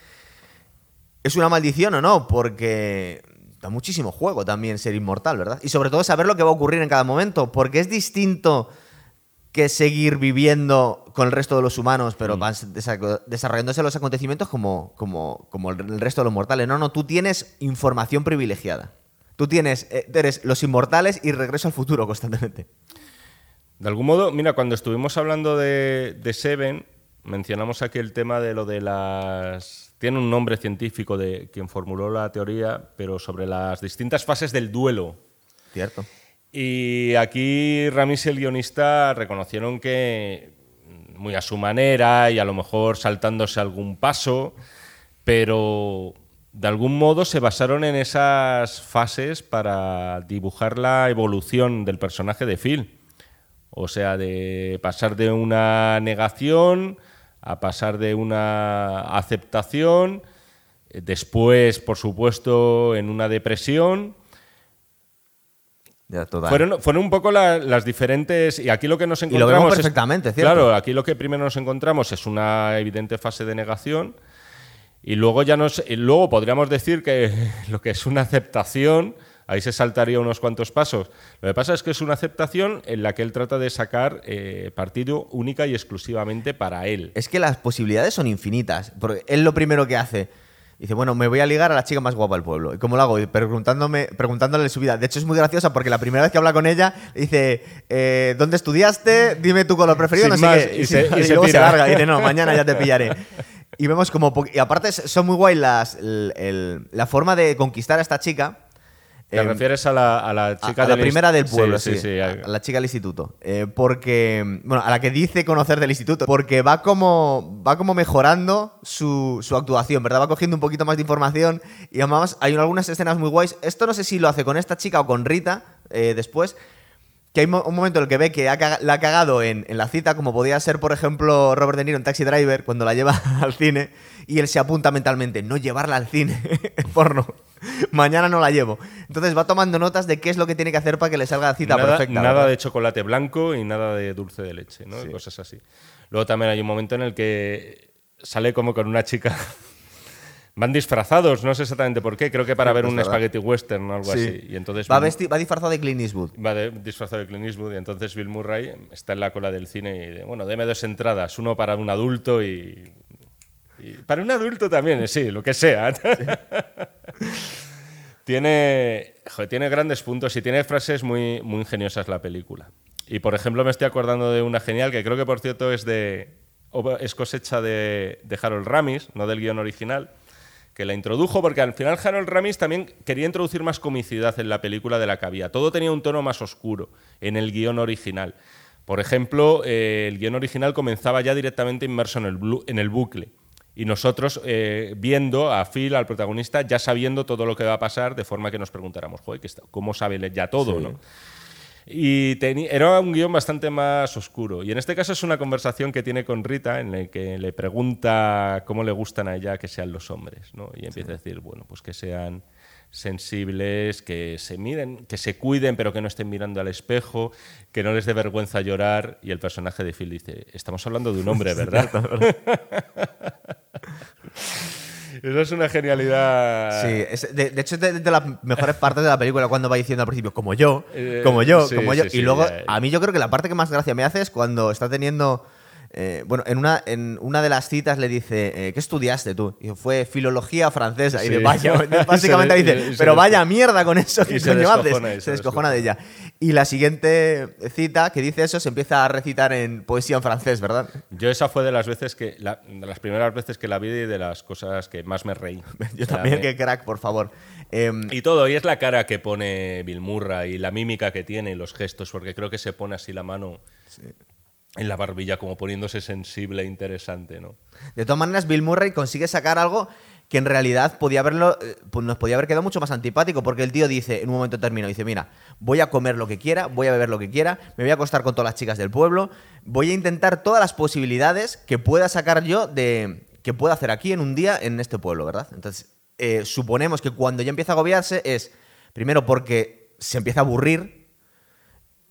es una maldición o no, porque da muchísimo juego también ser inmortal, ¿verdad? Y sobre todo saber lo que va a ocurrir en cada momento, porque es distinto que seguir viviendo con el resto de los humanos, pero van desa- desarrollándose los acontecimientos como, como, como el el resto de los mortales. No, no, tú tienes información privilegiada. Tú tienes, eh, eres los inmortales y regreso al futuro constantemente. De algún modo, mira, cuando estuvimos hablando de, de Seven, mencionamos aquí el tema de lo de las... Tiene un nombre científico de quien formuló la teoría, pero sobre las distintas fases del duelo. Cierto. Y aquí Ramis y el guionista reconocieron que, muy a su manera y a lo mejor saltándose algún paso, pero de algún modo se basaron en esas fases para dibujar la evolución del personaje de Phil. O sea, de pasar de una negación a pasar de una aceptación, después, por supuesto, en una depresión. Ya, total. Fueron, fueron un poco la- las diferentes. Y aquí lo que nos lo encontramos. vemos es- perfectamente, ¿cierto? Claro, aquí lo que primero nos encontramos es una evidente fase de negación. Y luego ya nos. y luego podríamos decir que <laughs> lo que es una aceptación. Ahí se saltaría unos cuantos pasos. Lo que pasa es que es una aceptación en la que él trata de sacar eh, partido única y exclusivamente para él. Es que las posibilidades son infinitas. Porque él lo primero que hace. Dice, bueno, me voy a ligar a la chica más guapa del pueblo. ¿Y cómo lo hago? Y Preguntándome, preguntándole su vida. De hecho, es muy graciosa porque la primera vez que habla con ella, dice, eh, ¿dónde estudiaste? Dime tu color preferido. Sin no sé más, qué. y se- <laughs> y se luego se larga. Y dice, no, <laughs> mañana ya te pillaré. Y vemos como... Y aparte son muy guay las, el- el- la forma de conquistar a esta chica. ¿Te Em, refieres a la, a la chica a la del primera del pueblo, sí, sí, sí, a a la chica del instituto. Eh, porque, bueno, a la que dice conocer del instituto, porque va como, va como mejorando su, su actuación, ¿verdad? Va cogiendo un poquito más de información y además hay algunas escenas muy guays. Esto no sé si lo hace con esta chica o con Rita eh, después, que hay un momento en el que ve que ha la ha cagado en, en la cita, como podía ser, por ejemplo, Robert De Niro en Taxi Driver, cuando la lleva <laughs> al cine, y él se apunta mentalmente, no llevarla al cine, <laughs> porno. <laughs> Mañana no la llevo. Entonces va tomando notas de qué es lo que tiene que hacer para que le salga la cita nada, perfecta. nada ¿verdad? de chocolate blanco y nada de dulce de leche, ¿no? Y Cosas así. Luego también hay un momento en el que sale como con una chica. <laughs> Van disfrazados, no sé exactamente por qué. Creo que para Sí, ver es un verdad. spaghetti western o algo Sí. así. Y entonces va, Bill- va disfrazado de Clint Eastwood. va de- disfrazado de Clint Eastwood y entonces Bill Murray está en la cola del cine y dice, bueno, deme dos entradas, uno para un adulto y... y para un adulto también, sí, lo que sea. <laughs> <laughs> tiene, tiene grandes puntos y tiene frases muy, muy ingeniosas la película. Y por ejemplo me estoy acordando de una genial que creo que por cierto es de es cosecha de, Harold Ramis, no del guion original, que la introdujo porque al final Harold Ramis también quería introducir más comicidad en la película de la que había. Todo tenía un tono más oscuro en el guion original. Por ejemplo, eh, el guion original comenzaba ya directamente inmerso en el, en el bucle. Y nosotros eh, viendo a Phil, al protagonista, ya sabiendo todo lo que va a pasar, de forma que nos preguntáramos, joder, ¿qué está- ¿cómo sabe ya todo? ¿no? Y era un guion bastante más oscuro. Y en este caso es una conversación que tiene con Rita en la que le pregunta cómo le gustan a ella que sean los hombres. ¿no? Y empieza a decir, bueno, pues que sean sensibles, que se miren, que se cuiden, pero que no estén mirando al espejo, que no les dé vergüenza llorar. Y el personaje de Phil dice, estamos hablando de un hombre, <laughs> ¿verdad? <laughs> Eso es una genialidad. Sí, es- de, de hecho es de, de las mejores partes de la película cuando va diciendo al principio, como yo, Eh, como yo, como yo. sí, sí, y luego, a mí yo creo que la parte que más gracia me hace es cuando está teniendo... eh, bueno, en una, en una de las citas le dice, eh, ¿qué estudiaste tú? Y fue filología francesa. Y de vaya, <laughs> básicamente dice, pero vaya mierda con eso que se coño haces?". descojona Se descojona de ella. Y la siguiente cita que dice eso se empieza a recitar en poesía en francés, ¿verdad? Yo esa fue de las veces que, la- de las primeras veces que la vi y de las cosas que más me reí. <laughs> Yo también, qué crack, por favor. Em, Y todo, y es la cara que pone Bill Murray y la mímica que tiene y los gestos, porque creo que se pone así la mano en la barbilla como poniéndose sensible e interesante, ¿no? De todas maneras, Bill Murray consigue sacar algo que en realidad podía haberlo, eh, pues nos podía haber quedado mucho más antipático, porque el tío dice, en un momento determinado, dice, mira, voy a comer lo que quiera, voy a beber lo que quiera, me voy a acostar con todas las chicas del pueblo, voy a intentar todas las posibilidades que pueda sacar yo de que pueda hacer aquí en un día en este pueblo, ¿verdad? Entonces, eh, suponemos que cuando ya empieza a agobiarse es, primero porque se empieza a aburrir,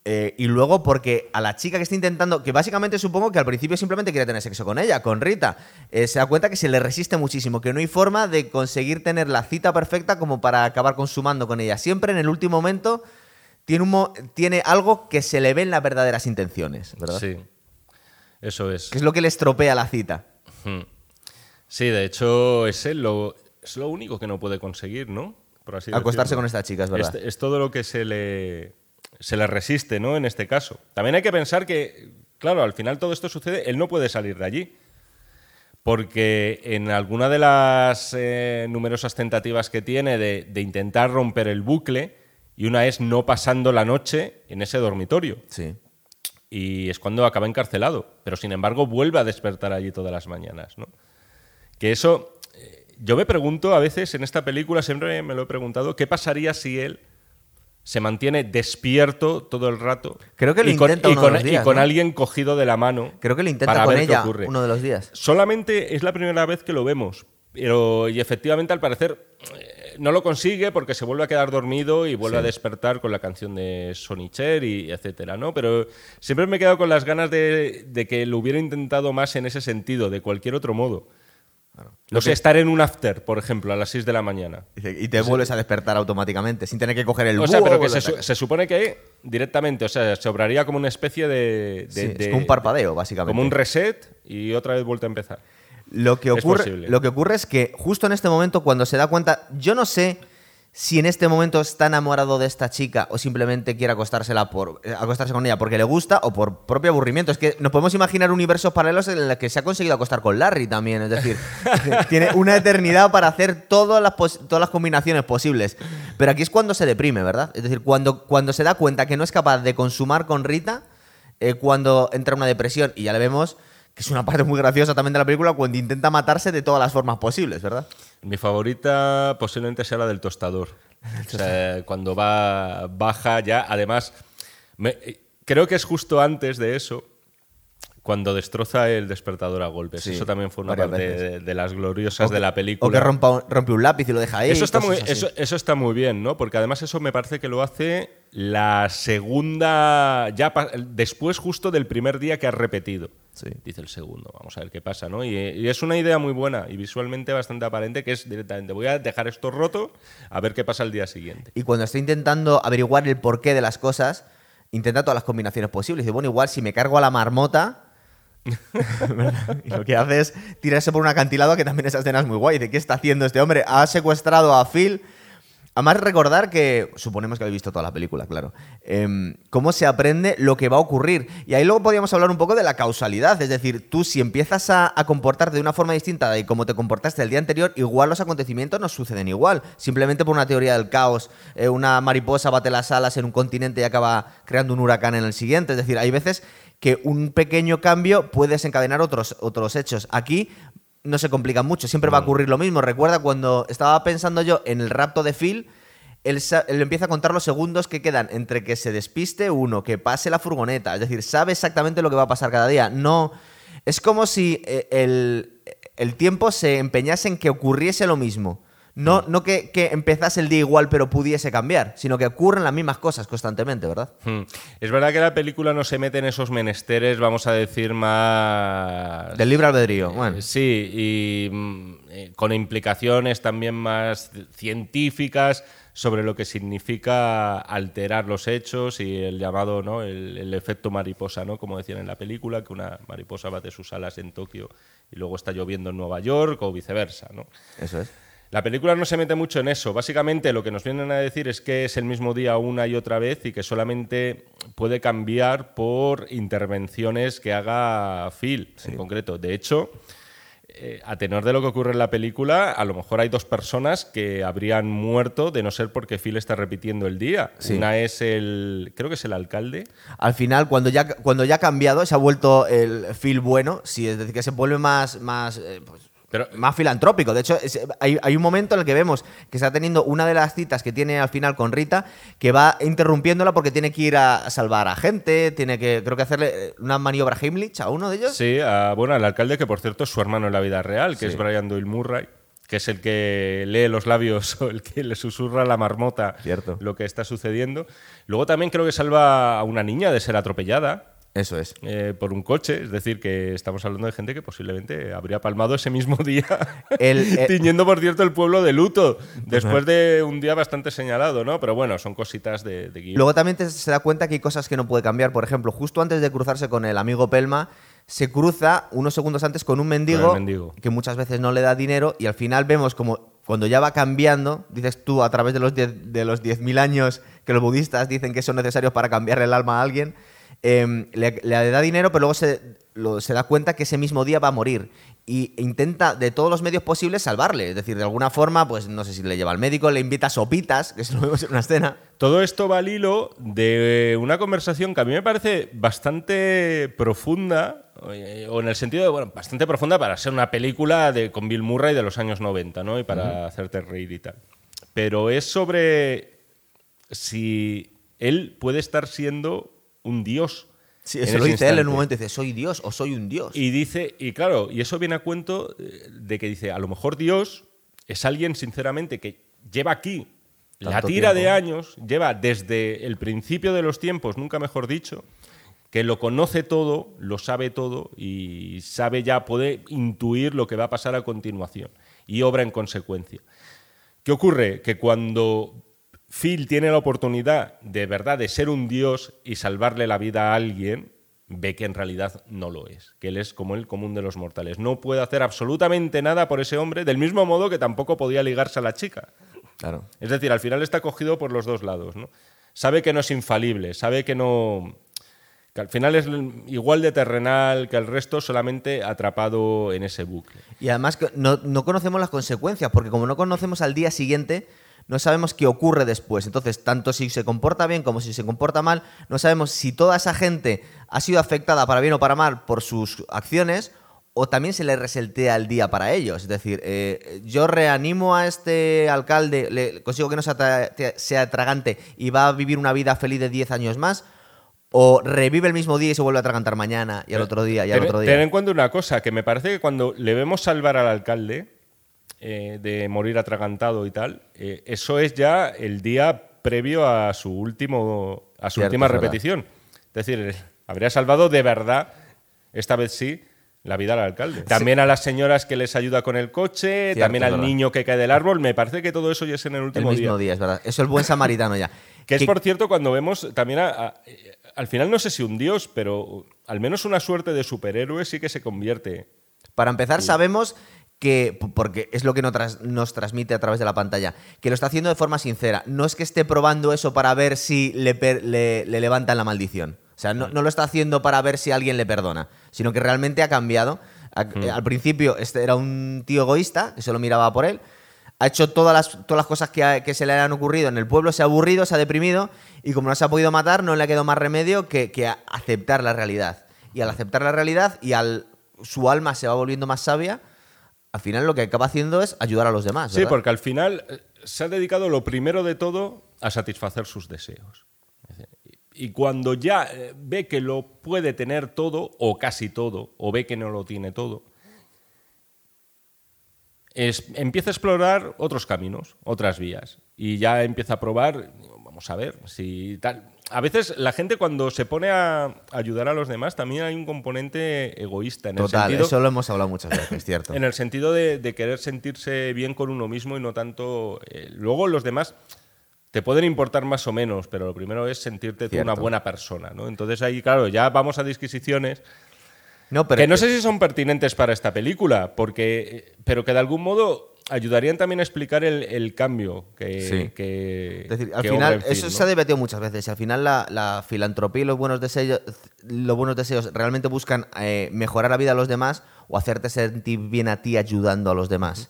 eh, y luego porque a la chica que está intentando, que básicamente supongo que al principio simplemente quiere tener sexo con ella, con Rita, eh, se da cuenta que se le resiste muchísimo, que no hay forma de conseguir tener la cita perfecta como para acabar consumando con ella. Siempre en el último momento tiene, un mo- tiene algo que se le ven las verdaderas intenciones, ¿verdad? Sí, eso es. Que es lo que le estropea la cita. Sí, de hecho, es él lo, es lo único que no puede conseguir, ¿no? Por así Acostarse decirlo. con esta chica, es verdad. Es, es todo lo que se le, se le resiste, ¿no? En este caso. También hay que pensar que, claro, al final todo esto sucede, él no puede salir de allí. Porque en alguna de las eh, numerosas tentativas que tiene de, de intentar romper el bucle, y una es no pasando la noche en ese dormitorio. Sí. Y es cuando acaba encarcelado. Pero sin embargo vuelve a despertar allí todas las mañanas, ¿no? Que eso, eh, yo me pregunto a veces en esta película, siempre me lo he preguntado, ¿qué pasaría si él se mantiene despierto todo el rato? Creo que lo y con, intenta y uno de con- los días, y con ¿no? alguien cogido de la mano. Creo que lo intenta para con ver qué ella ocurre. uno de los días. Solamente es la primera vez que lo vemos. Pero, y efectivamente, al parecer, eh, no lo consigue porque se vuelve a quedar dormido y vuelve a despertar con la canción de Sonny Cher y etcétera, ¿no? Pero siempre me he quedado con las ganas de, de que lo hubiera intentado más en ese sentido, de cualquier otro modo. No sé, estar en un after, por ejemplo, a las 6 de la mañana. Y te vuelves a despertar automáticamente, sin tener que coger el O sea, búho pero que se, su- se supone que directamente, o sea, se obraría como una especie de... de- Sí, es como un parpadeo, básicamente. Como un reset y otra vez vuelta a empezar. Lo que, ocurre, lo que ocurre es que justo en este momento, cuando se da cuenta, yo no sé si en este momento está enamorado de esta chica o simplemente quiere acostársela por, eh, acostarse con ella porque le gusta o por propio aburrimiento. Es que nos podemos imaginar universos paralelos en los que se ha conseguido acostar con Larry también. Es decir, <laughs> tiene una eternidad para hacer todas las, todas las combinaciones posibles. Pero aquí es cuando se deprime, ¿verdad? Es decir, cuando, cuando se da cuenta que no es capaz de consumar con Rita, eh, cuando entra en una depresión y ya le vemos que es una parte muy graciosa también de la película cuando intenta matarse de todas las formas posibles, ¿verdad? Mi favorita posiblemente sea la del tostador. <laughs> O sea, cuando va baja ya, además Me- creo que es justo antes de eso, cuando destroza el despertador a golpes. Sí, eso también fue una parte de, de las gloriosas de la película. O que rompa rompe un lápiz y lo deja ahí. Eso está, muy, eso, eso está muy bien, ¿no? Porque además eso me parece que lo hace la segunda, ya después justo del primer día que has repetido. Sí. Dice el segundo, vamos a ver qué pasa, ¿no? Y, y es una idea muy buena y visualmente bastante aparente que es directamente, voy a dejar esto roto a ver qué pasa el día siguiente. Y cuando estoy intentando averiguar el porqué de las cosas, intenta todas las combinaciones posibles. Dice, bueno, igual si me cargo a la marmota. <laughs> y lo que hace es tirarse por un acantilado, que también esa escena es muy guay. Dice, ¿qué está haciendo este hombre? Ha secuestrado a Phil. Además, recordar que, suponemos que habéis visto toda la película, claro, em, cómo se aprende lo que va a ocurrir. Y ahí luego podríamos hablar un poco de la causalidad. Es decir, tú si empiezas a, comportarte de una forma distinta de cómo te comportaste el día anterior, igual los acontecimientos no suceden igual. Simplemente por una teoría del caos. eh, una mariposa bate las alas en un continente y acaba creando un huracán en el siguiente. Es decir, hay veces que un pequeño cambio puede desencadenar otros, otros hechos. Aquí no se complica mucho, siempre va a ocurrir lo mismo. Recuerda cuando estaba pensando yo en el rapto de Phil, él, él empieza a contar los segundos que quedan entre que se despiste uno, que pase la furgoneta. Es decir, sabe exactamente lo que va a pasar cada día. No. Es como si eh, el, el tiempo se empeñase en que ocurriese lo mismo. No, no que, que empezase el día igual pero pudiese cambiar, sino que ocurren las mismas cosas constantemente, ¿verdad? Hmm. Es verdad que la película no se mete en esos menesteres, vamos a decir, más... Del libre albedrío. Bueno, Eh, Sí, y mm, eh, con implicaciones también más científicas sobre lo que significa alterar los hechos y el llamado, ¿no? El, el efecto mariposa, ¿no? Como decían en la película, que una mariposa bate sus alas en Tokio y luego está lloviendo en Nueva York o viceversa, ¿no? eso es. La película no se mete mucho en eso. Básicamente lo que nos vienen a decir es que es el mismo día una y otra vez y que solamente puede cambiar por intervenciones que haga Phil en concreto. De hecho, eh, a tenor de lo que ocurre en la película, a lo mejor hay dos personas que habrían muerto de no ser porque Phil está repitiendo el día. Sí. Una es el, creo que es el alcalde. Al final, cuando ya, cuando ya ha cambiado, se ha vuelto el Phil bueno, sí, es decir, que se vuelve más, más, eh, pues, Pero- más filantrópico. De hecho, es- hay, hay un momento en el que vemos que está teniendo una de las citas que tiene al final con Rita, que va interrumpiéndola porque tiene que ir a salvar a gente, tiene que, creo que hacerle eh, una maniobra Heimlich a uno de ellos. Sí, a- bueno, al alcalde que por cierto es su hermano en la vida real, que Sí. es Brian Doyle Murray, que es el que lee los labios <laughs> o el que le susurra a la marmota Cierto. lo que está sucediendo. Luego también creo que salva a una niña de ser atropellada. Eso es. eh, por un coche, es decir, que estamos hablando de gente que posiblemente habría palmado ese mismo <laughs> día, El- el- tiñendo, por cierto, el pueblo de luto, después de un día bastante señalado, ¿no? Pero bueno, son cositas de. Luego también te- se da cuenta que hay cosas que no puede cambiar. Por ejemplo, justo antes de cruzarse con el amigo Pelma, se cruza unos segundos antes con un mendigo, Con el mendigo. que muchas veces no le da dinero y al final vemos como cuando ya va cambiando, dices tú a través de los diez- de los 10.000 años que los budistas dicen que son necesarios para cambiar el alma a alguien, em, le, le da dinero, pero luego se, lo- se da cuenta que ese mismo día va a morir. Y intenta de todos los medios posibles salvarle. Es decir, de alguna forma, pues no sé si le lleva al médico, le invita sopitas, que eso lo vemos en una escena. Todo esto va al hilo de una conversación que a mí me parece bastante profunda, eh, o en el sentido de, bueno, bastante profunda para ser una película de, con Bill Murray de los años 90, ¿no? Y para hacerte reír y tal. Pero es sobre si él puede estar siendo un dios. Sí, eso lo dice él en un momento. Dice, soy Dios o soy un Dios. Y dice, y claro, y eso viene a cuento eh, de que dice, a lo mejor Dios es alguien, sinceramente, que lleva aquí la tira de años, lleva desde el principio de los tiempos, nunca mejor dicho, que lo conoce todo, lo sabe todo y sabe ya, puede intuir lo que va a pasar a continuación y obra en consecuencia. ¿Qué ocurre? Que cuando Phil tiene la oportunidad de verdad de ser un dios y salvarle la vida a alguien, ve que en realidad no lo es, que él es como el común de los mortales. No puede hacer absolutamente nada por ese hombre, del mismo modo que tampoco podía ligarse a la chica. Claro. Es decir, al final está cogido por los dos lados. ¿no? Sabe que no es infalible, sabe que no. que al final es igual de terrenal que el resto, solamente atrapado en ese bucle. Y además que no, no conocemos las consecuencias, porque como no conocemos al día siguiente, no sabemos qué ocurre después. Entonces, tanto si se comporta bien como si se comporta mal, no sabemos si toda esa gente ha sido afectada para bien o para mal por sus acciones o también se le resetea el día para ellos. Es decir, eh, yo reanimo a este alcalde, le consigo que no sea, sea tragante y va a vivir una vida feliz de 10 años más, o revive el mismo día y se vuelve a atragantar mañana y al otro día y al Ten- otro Ten día. en cuenta una cosa, que me parece que cuando le vemos salvar al alcalde eh, de morir atragantado y tal, eh, eso es ya el día previo a su último a su Cierto, última repetición. Es decir, eh, habría salvado de verdad, esta vez sí, la vida al alcalde. También a las señoras que les ayuda con el coche, Cierto, también al verdad. niño que cae del árbol. Me parece que todo eso ya es en el El último mismo día. día, es verdad. Eso es el buen samaritano ya. <laughs> Que es, Que- por cierto, cuando vemos también a- a- al final no sé si un dios, pero al menos una suerte de superhéroe sí que se convierte. Para empezar, sabemos que, porque es lo que nos, tras- nos transmite a través de la pantalla, que lo está haciendo de forma sincera. No es que esté probando eso para ver si le, le- le levantan la maldición. O sea, no, no lo está haciendo para ver si alguien le perdona, sino que realmente ha cambiado. Ha- eh, al principio este era un tío egoísta, que solo miraba por él. Ha hecho todas las, todas las cosas que, ha- que se le han ocurrido en el pueblo, se ha aburrido, se ha deprimido y como no se ha podido matar, no le ha quedado más remedio que, que a- aceptar la realidad. Y al aceptar la realidad y al su alma se va volviendo más sabia, al final lo que acaba haciendo es ayudar a los demás. Sí, porque al final eh, se ha dedicado lo primero de todo a satisfacer sus deseos. Y cuando ya eh, ve que lo puede tener todo, o casi todo, o ve que no lo tiene todo, es- empieza a explorar otros caminos, otras vías. Y ya empieza a probar, vamos a ver, si tal. A veces la gente cuando se pone a ayudar a los demás también hay un componente egoísta en el sentido eso lo hemos hablado muchas veces, cierto. <laughs> en el sentido de, de querer sentirse bien con uno mismo y no tanto. eh, luego los demás te pueden importar más o menos, pero lo primero es sentirte tú una buena persona, ¿no? Entonces ahí, claro, ya vamos a disquisiciones No, pero que no sé si son pertinentes para esta película, porque, eh, pero que de algún modo ayudarían también a explicar el, el cambio que, Sí. que- Es decir, al que final, eso se ha debatido muchas veces. y Al final, la, la filantropía y los buenos deseos, los buenos deseos realmente buscan eh, mejorar la vida de los demás o hacerte sentir bien a ti ayudando a los demás.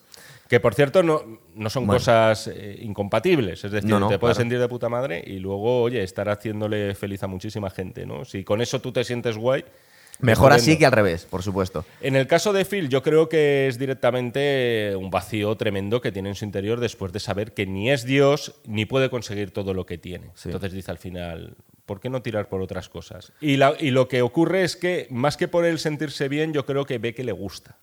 Que por cierto no, no son Bueno. cosas eh, incompatibles. Es decir, No, no, te puedes claro. sentir de puta madre y luego, oye, estar haciéndole feliz a muchísima gente, ¿no? Si con eso tú te sientes guay. Mejor así que al revés, por supuesto. En el caso de Phil, yo creo que es directamente un vacío tremendo que tiene en su interior después de saber que ni es Dios ni puede conseguir todo lo que tiene. Sí. Entonces dice al final, ¿por qué no tirar por otras cosas? Y, la- y lo que ocurre es que, más que por él sentirse bien, yo creo que ve que le gusta.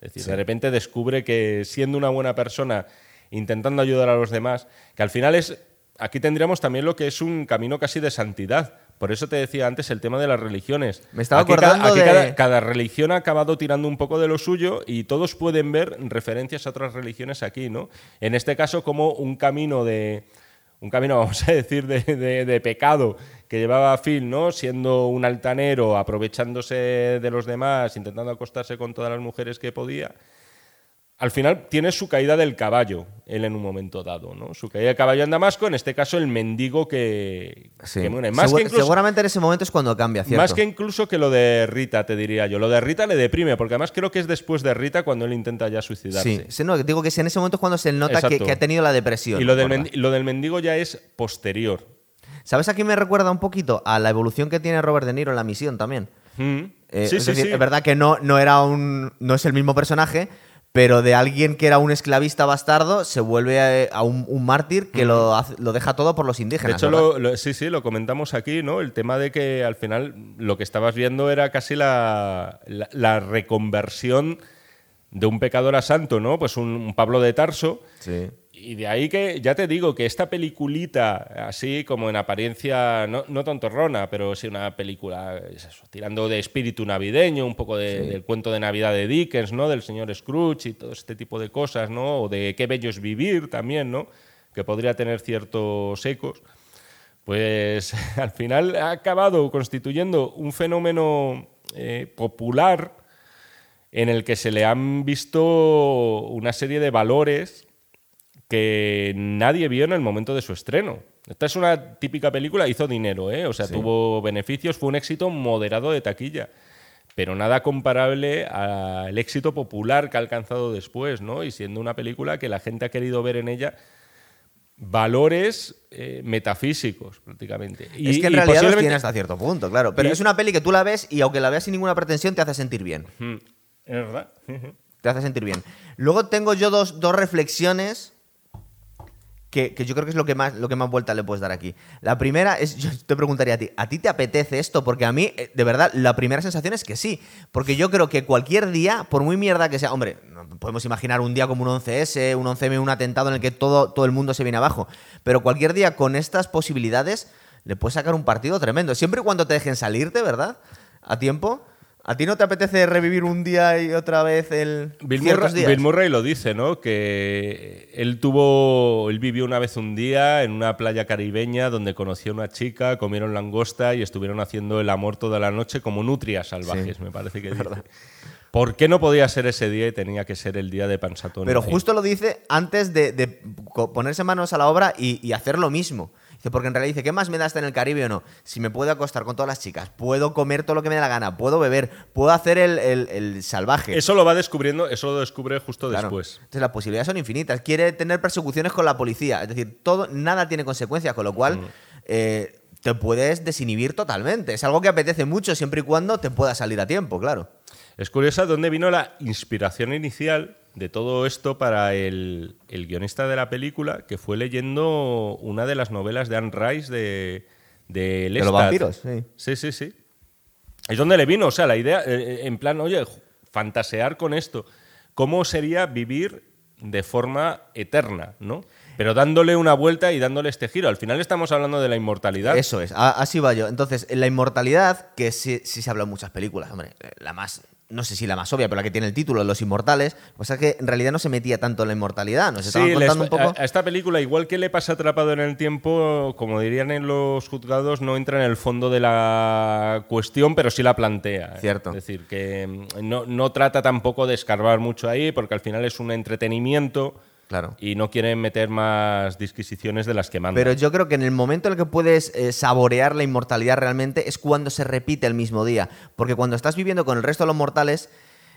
Es decir, de repente descubre que siendo una buena persona, intentando ayudar a los demás, que al final es. Aquí tendríamos también lo que es un camino casi de santidad. Por eso te decía antes el tema de las religiones. Me estaba Aquí acordando de- cada, cada religión ha acabado tirando un poco de lo suyo y todos pueden ver referencias a otras religiones aquí, ¿no? En este caso, como un camino de. Un camino, <laughs> vamos a decir, de, de- de pecado que llevaba Phil, ¿no? Siendo un altanero, aprovechándose de los demás, intentando acostarse con todas las mujeres que podía. Al final tiene su caída del caballo, él en un momento dado, ¿no? Su caída de caballo en Damasco, en este caso el mendigo que, Sí. que muere. Más Segu- que incluso, Seguramente en ese momento es cuando cambia, ¿cierto? más que incluso que lo de Rita, te diría yo. Lo de Rita le deprime, porque además creo que es después de Rita cuando él intenta ya suicidarse. sí, no, digo que en ese momento es cuando se nota que, ha tenido la depresión. Y lo del, lo del mendigo ya es posterior. ¿Sabes a quién me recuerda un poquito? A la evolución que tiene Robert De Niro en la misión también. Mm. Eh, sí, es sí, decir, sí. es verdad que no, no era un. no es el mismo personaje, pero de alguien que era un esclavista bastardo se vuelve a, a un, un mártir que lo, hace- lo deja todo por los De indígenas. hecho, lo, lo- sí, sí, lo comentamos aquí, ¿no? El tema de que al final lo que estabas viendo era casi la, la- la reconversión de un pecador a santo, ¿no? Pues un, un Pablo de Tarso. Sí. Y de ahí que, ya te digo, que esta peliculita, así como en apariencia, no, no tontorrona, pero sí una película, es eso, tirando de espíritu navideño, un poco de- del cuento de Navidad de Dickens, ¿no? Del señor Scrooge y todo este tipo de cosas, ¿no? O de qué bello es vivir también, ¿no? Que podría tener ciertos ecos. Pues <laughs> al final ha acabado constituyendo un fenómeno eh, popular en el que se le han visto una serie de valores que nadie vio en el momento de su estreno. Esta es una típica película, hizo dinero, ¿eh? o sea, Sí. tuvo beneficios, fue un éxito moderado de taquilla, pero nada comparable al éxito popular que ha alcanzado después, ¿no? Y siendo una película que la gente ha querido ver en ella valores eh, metafísicos, prácticamente. Y- es que en realidad los tiene hasta cierto punto, claro. Pero Y- es una peli que tú la ves y aunque la veas sin ninguna pretensión, te hace sentir bien. Es verdad. Te hace sentir bien. Luego tengo yo dos, dos reflexiones que, que yo creo que es lo que más lo que más vuelta le puedes dar aquí. La primera es, <laughs> yo te preguntaría a ti, ¿a ti te apetece esto? Porque a mí, eh, de verdad, la primera sensación es que sí. Porque yo creo que cualquier día, por muy mierda que sea, hombre, podemos imaginar un día como un 11S, un 11M, un atentado en el que todo, todo el mundo se viene abajo. Pero cualquier día con estas posibilidades le puedes sacar un partido tremendo. Siempre y cuando te dejen salirte, ¿verdad? A tiempo. ¿A ti no te apetece revivir un día y otra vez el Bill Murray, días? Bill Murray lo dice, ¿no? Que él tuvo, él vivió una vez un día en una playa caribeña donde conoció a una chica, comieron langosta y estuvieron haciendo el amor toda la noche como nutrias salvajes, me parece que dice. ¿Por qué no podía ser ese día y tenía que ser el día de Pansatón? Pero justo lo dice antes de, ponerse manos a la obra y, y hacer lo mismo. Dice, porque en realidad dice, ¿qué más me da estar en el Caribe o no? Si me puedo acostar con todas las chicas, puedo comer todo lo que me dé la gana, puedo beber, puedo hacer el, el- el salvaje. Eso lo va descubriendo, eso lo descubre justo Claro. después. Entonces las posibilidades son infinitas. Quiere tener persecuciones con la policía. Es decir, todo, nada tiene consecuencias, con lo cual eh, te puedes desinhibir totalmente. Es algo que apetece mucho siempre y cuando te pueda salir a tiempo, claro. Es curiosa dónde vino la inspiración inicial de todo esto para el, el guionista de la película, que fue leyendo una de las novelas de Anne Rice de, de De los vampiros, sí. Sí, sí, sí. Es donde le vino, o sea, la idea, eh, en plan, oye, fantasear con esto. ¿Cómo sería vivir de forma eterna, no? Pero dándole una vuelta y dándole este giro. Al final estamos hablando de la inmortalidad. Eso es, así va yo. Entonces, en la inmortalidad, que sí, sí se habla en muchas películas, hombre, eh, la más, no sé si la más obvia, pero la que tiene el título, Los Inmortales, pues es que en realidad no se metía tanto en la inmortalidad, nos estaban Sí, contando un poco... a, a esta película, igual que le pasa atrapado en el tiempo, como dirían en los juzgados, no entra en el fondo de la cuestión, pero sí la plantea. ¿eh? Cierto. Es decir, que mm, no, no trata tampoco de escarbar mucho ahí, porque al final es un entretenimiento Claro. y no quieren meter más disquisiciones de las que mandan. Pero yo creo que en el momento en el que puedes eh, saborear la inmortalidad realmente es cuando se repite el mismo día. Porque cuando estás viviendo con el resto de los mortales,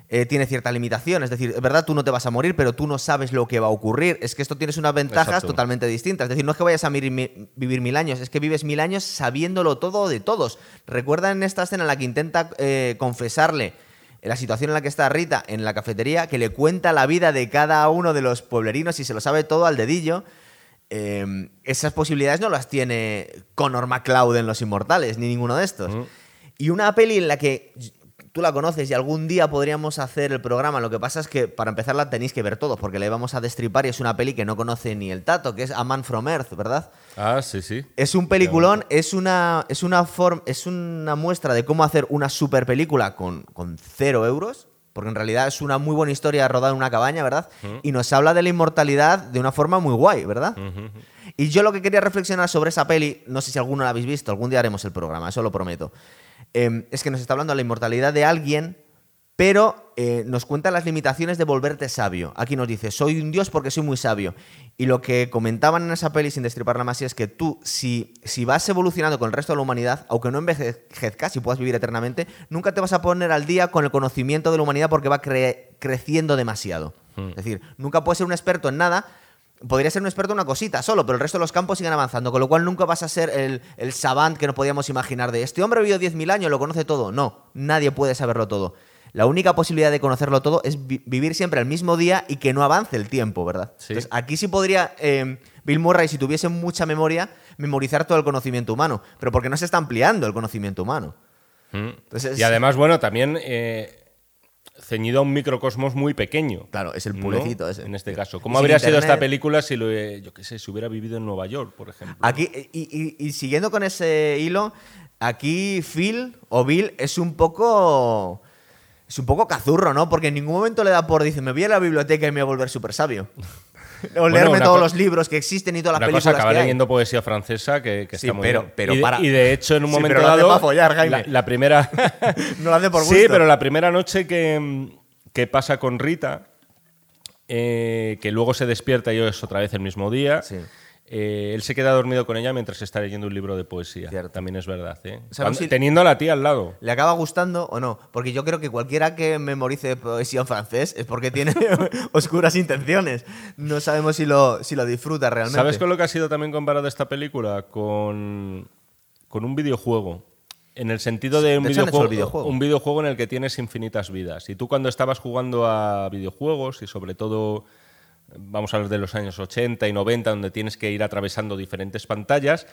eh, tiene cierta limitación. Es decir, es verdad, tú no te vas a morir, pero tú no sabes lo que va a ocurrir. Es que esto tienes unas ventajas Exacto. totalmente distintas. Es decir, no es que vayas a mi- vivir mil años, es que vives mil años sabiéndolo todo de todos. Recuerda en esta escena en la que intenta eh, confesarle la situación en la que está Rita en la cafetería, que le cuenta la vida de cada uno de los pueblerinos y se lo sabe todo al dedillo. Eh, esas posibilidades no las tiene Connor McCloud en Los Inmortales, ni ninguno de estos. Y una peli en la que tú la conoces y algún día podríamos hacer el programa, lo que pasa es que para empezar la tenéis que ver todos, porque la vamos a destripar y es una peli que no conoce ni el tato, que es A Man From Earth, ¿verdad? Ah, sí, sí. Es un peliculón, es una, es una, form- es una muestra de cómo hacer una super película con, con cero euros, porque en realidad es una muy buena historia rodada en una cabaña, ¿verdad? Y nos habla de la inmortalidad de una forma muy guay, ¿verdad? Y yo lo que quería reflexionar sobre esa peli, no sé si alguno la habéis visto, algún día haremos el programa, eso lo prometo, eh, es que nos está hablando de la inmortalidad de alguien pero eh, nos cuenta las limitaciones de volverte sabio. Aquí nos dice, soy un dios porque soy muy sabio. Y lo que comentaban en esa peli, sin destriparla más, es que tú, si, si vas evolucionando con el resto de la humanidad, aunque no envejezcas y puedas vivir eternamente, nunca te vas a poner al día con el conocimiento de la humanidad porque va cre- creciendo demasiado. Es decir, nunca puedes ser un experto en nada. Podría ser un experto en una cosita solo, pero el resto de los campos siguen avanzando, con lo cual nunca vas a ser el, el savant que nos podíamos imaginar de este hombre ha vivido 10.000 años, lo conoce todo. No, nadie puede saberlo todo. La única posibilidad de conocerlo todo es vi- vivir siempre el mismo día y que no avance el tiempo, ¿verdad? Sí. Entonces, aquí sí podría eh, Bill Murray, si tuviese mucha memoria, memorizar todo el conocimiento humano, pero porque no se está ampliando el conocimiento humano. Mm. Entonces, Y además, bueno, también eh, ceñido a un microcosmos muy pequeño. Claro, es el ¿no? pulecito ese. En este caso. ¿Cómo habría sido esta película si lo, yo qué sé, si hubiera vivido en Nueva York, por ejemplo? Aquí, y, y- y siguiendo con ese hilo, aquí Phil o Bill es un poco. Es un poco cazurro, ¿no? Porque en ningún momento le da por. Dice, me voy a la biblioteca y me voy a volver súper sabio. <laughs> o leerme una todos los libros que existen y todas las Una cosa, películas acaba que hay. leyendo poesía francesa que, que Sí, está muy pero- bien. pero y, para- y de hecho, en un <laughs> Sí, momento pero hace dado. follar, Jaime. la, la primera. <laughs> No lo hace por <laughs> Sí, gusto. pero la primera noche que, que pasa con Rita, eh, que luego se despierta y es otra vez el mismo día. Sí. Eh, él se queda dormido con ella mientras está leyendo un libro de poesía. Cierto. También es verdad. ¿eh? ¿Sabes Cuando- si- Teniendo a la tía al lado. ¿Le acaba gustando o no? Porque yo creo que cualquiera que memorice poesía en francés es porque tiene <laughs> oscuras intenciones. No sabemos si lo, si lo disfruta realmente. ¿Sabes con lo que ha sido también comparado esta película? Con, con un videojuego. En el sentido de un de videojuego. un videojuego en el que tienes infinitas vidas. Y tú cuando estabas jugando a videojuegos y sobre todo vamos a hablar de los años 80 y 90, donde tienes que ir atravesando diferentes pantallas.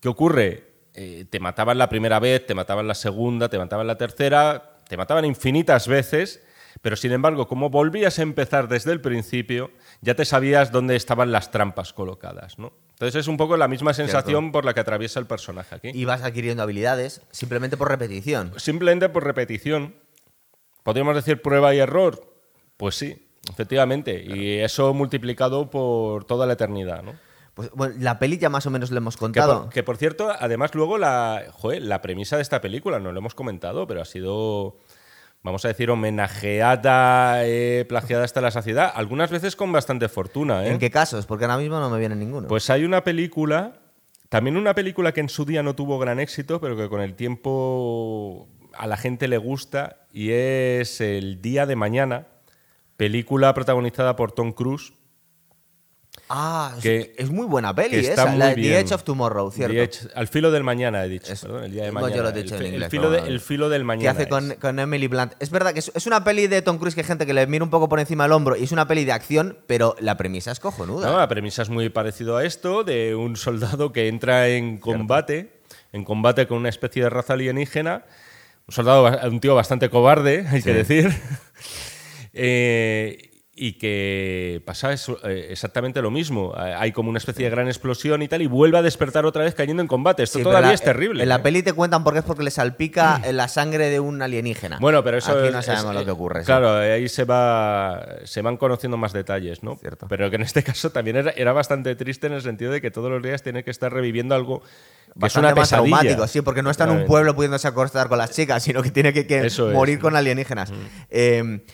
¿Qué ocurre? Eh, te mataban la primera vez, te mataban la segunda, te mataban la tercera, te mataban infinitas veces, pero sin embargo, como volvías a empezar desde el principio, ya te sabías dónde estaban las trampas colocadas, ¿no? Entonces es un poco la misma sensación por la que atraviesa el personaje aquí. Y vas adquiriendo habilidades simplemente por repetición. Simplemente por repetición. ¿Podríamos decir prueba y error? Pues sí, efectivamente. Y eso multiplicado por toda la eternidad, ¿no? Pues, bueno, la peli ya más o menos le hemos Que contado. por, que por cierto, además luego la, joder, la premisa de esta película, no lo hemos comentado, pero ha sido, vamos a decir, homenajeada, eh, plagiada hasta la saciedad, algunas veces con bastante fortuna. ¿eh? ¿En qué casos? Porque ahora mismo no me viene ninguno. Pues hay una película, también una película que en su día no tuvo gran éxito, pero que con el tiempo a la gente le gusta, y es El Día de Mañana, película protagonizada por Tom Cruise. ah, es- que- es muy buena peli está esa, la de. The Edge of Tomorrow, ¿cierto? The Edge- al filo del mañana, he dicho. Eso. perdón, el día de mañana. yo lo he dicho el, en fi- el inglés, filo de- no, el filo del mañana. que hace es. con, con Emily Blunt. Es verdad que es, es una peli de Tom Cruise que hay gente que le mira un poco por encima del hombro y es una peli de acción, pero la premisa es cojonuda. No, la premisa es muy parecido a esto, de un soldado que entra en combate, en combate con una especie de raza alienígena, un soldado, un tío bastante cobarde, hay que decir, <laughs> Eh, y que pasa eso, eh, exactamente lo mismo. Eh, Hay como una especie de gran explosión y tal, y vuelve a despertar otra vez cayendo en combate. Esto Sí, todavía la- es terrible. En la ¿eh? peli te cuentan por qué es porque le salpica la sangre de un alienígena. Bueno, pero eso Aquí no sabemos es- lo que ocurre. sí. Claro, ahí se va se van conociendo más detalles, ¿no? Cierto. Pero que en este <laughs> caso también era, era bastante triste en el sentido de que todos los días tiene que estar reviviendo algo que es Bastante una más pesadilla. traumático, sí, porque no está en un pueblo pudiéndose acostar con las chicas, sino que tiene que, que Eso es. morir con alienígenas. Eh,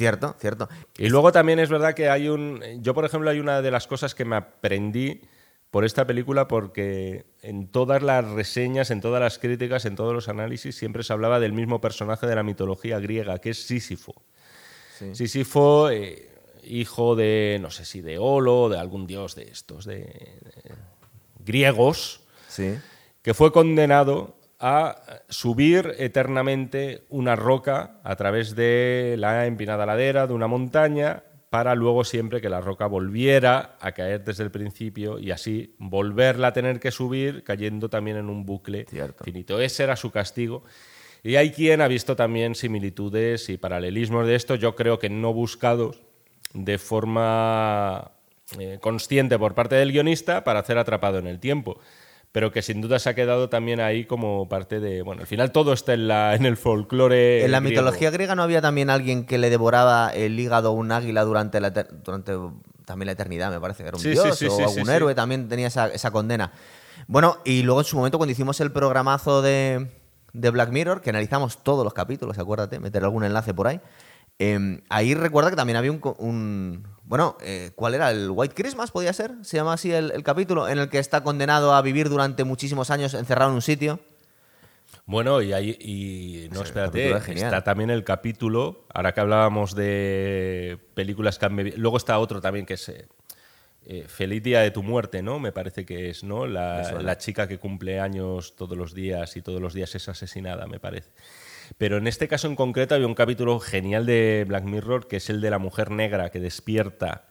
cierto, cierto. Y luego también es verdad que hay un. Yo, por ejemplo, hay una de las cosas que me aprendí por esta película porque en todas las reseñas, en todas las críticas, en todos los análisis, siempre se hablaba del mismo personaje de la mitología griega, que es Sísifo. Sí. Sísifo, eh, hijo de, no sé si de Olo, de algún dios de estos, de, de griegos, Sí. que fue condenado a subir eternamente una roca a través de la empinada ladera de una montaña para luego siempre que la roca volviera a caer desde el principio y así volverla a tener que subir cayendo también en un bucle Cierto. finito. Ese era su castigo. Y hay quien ha visto también similitudes y paralelismos de esto, yo creo que no buscados de forma eh, consciente por parte del guionista para hacer atrapado en el tiempo. Pero que sin duda se ha quedado también ahí como parte de. Bueno, al final todo está en, la, en el folclore. En la griego. mitología griega no había también alguien que le devoraba el hígado a un águila durante la, durante también la eternidad, me parece que era un Sí, dios sí, sí, o algún héroe también tenía esa, esa condena. Bueno, y luego en su momento cuando hicimos el programazo de, de Black Mirror, que analizamos todos los capítulos, acuérdate, meter algún enlace por ahí. eh, ahí recuerda que también había un... un- bueno, eh, ¿cuál era? ¿El White Christmas podía ser? ¿Se llama así el, el capítulo? En el que está condenado a vivir durante muchísimos años encerrado en un sitio. Bueno, y, hay, y no, espérate, es está también el capítulo, ahora que hablábamos de películas que han Luego está otro también que es eh, Feliz Día de tu Muerte, ¿no? Me parece que es, ¿no? La, chica que cumple años todos los días y todos los días es asesinada, me parece. Pero en este caso en concreto había un capítulo genial de Black Mirror que es el de la mujer negra que despierta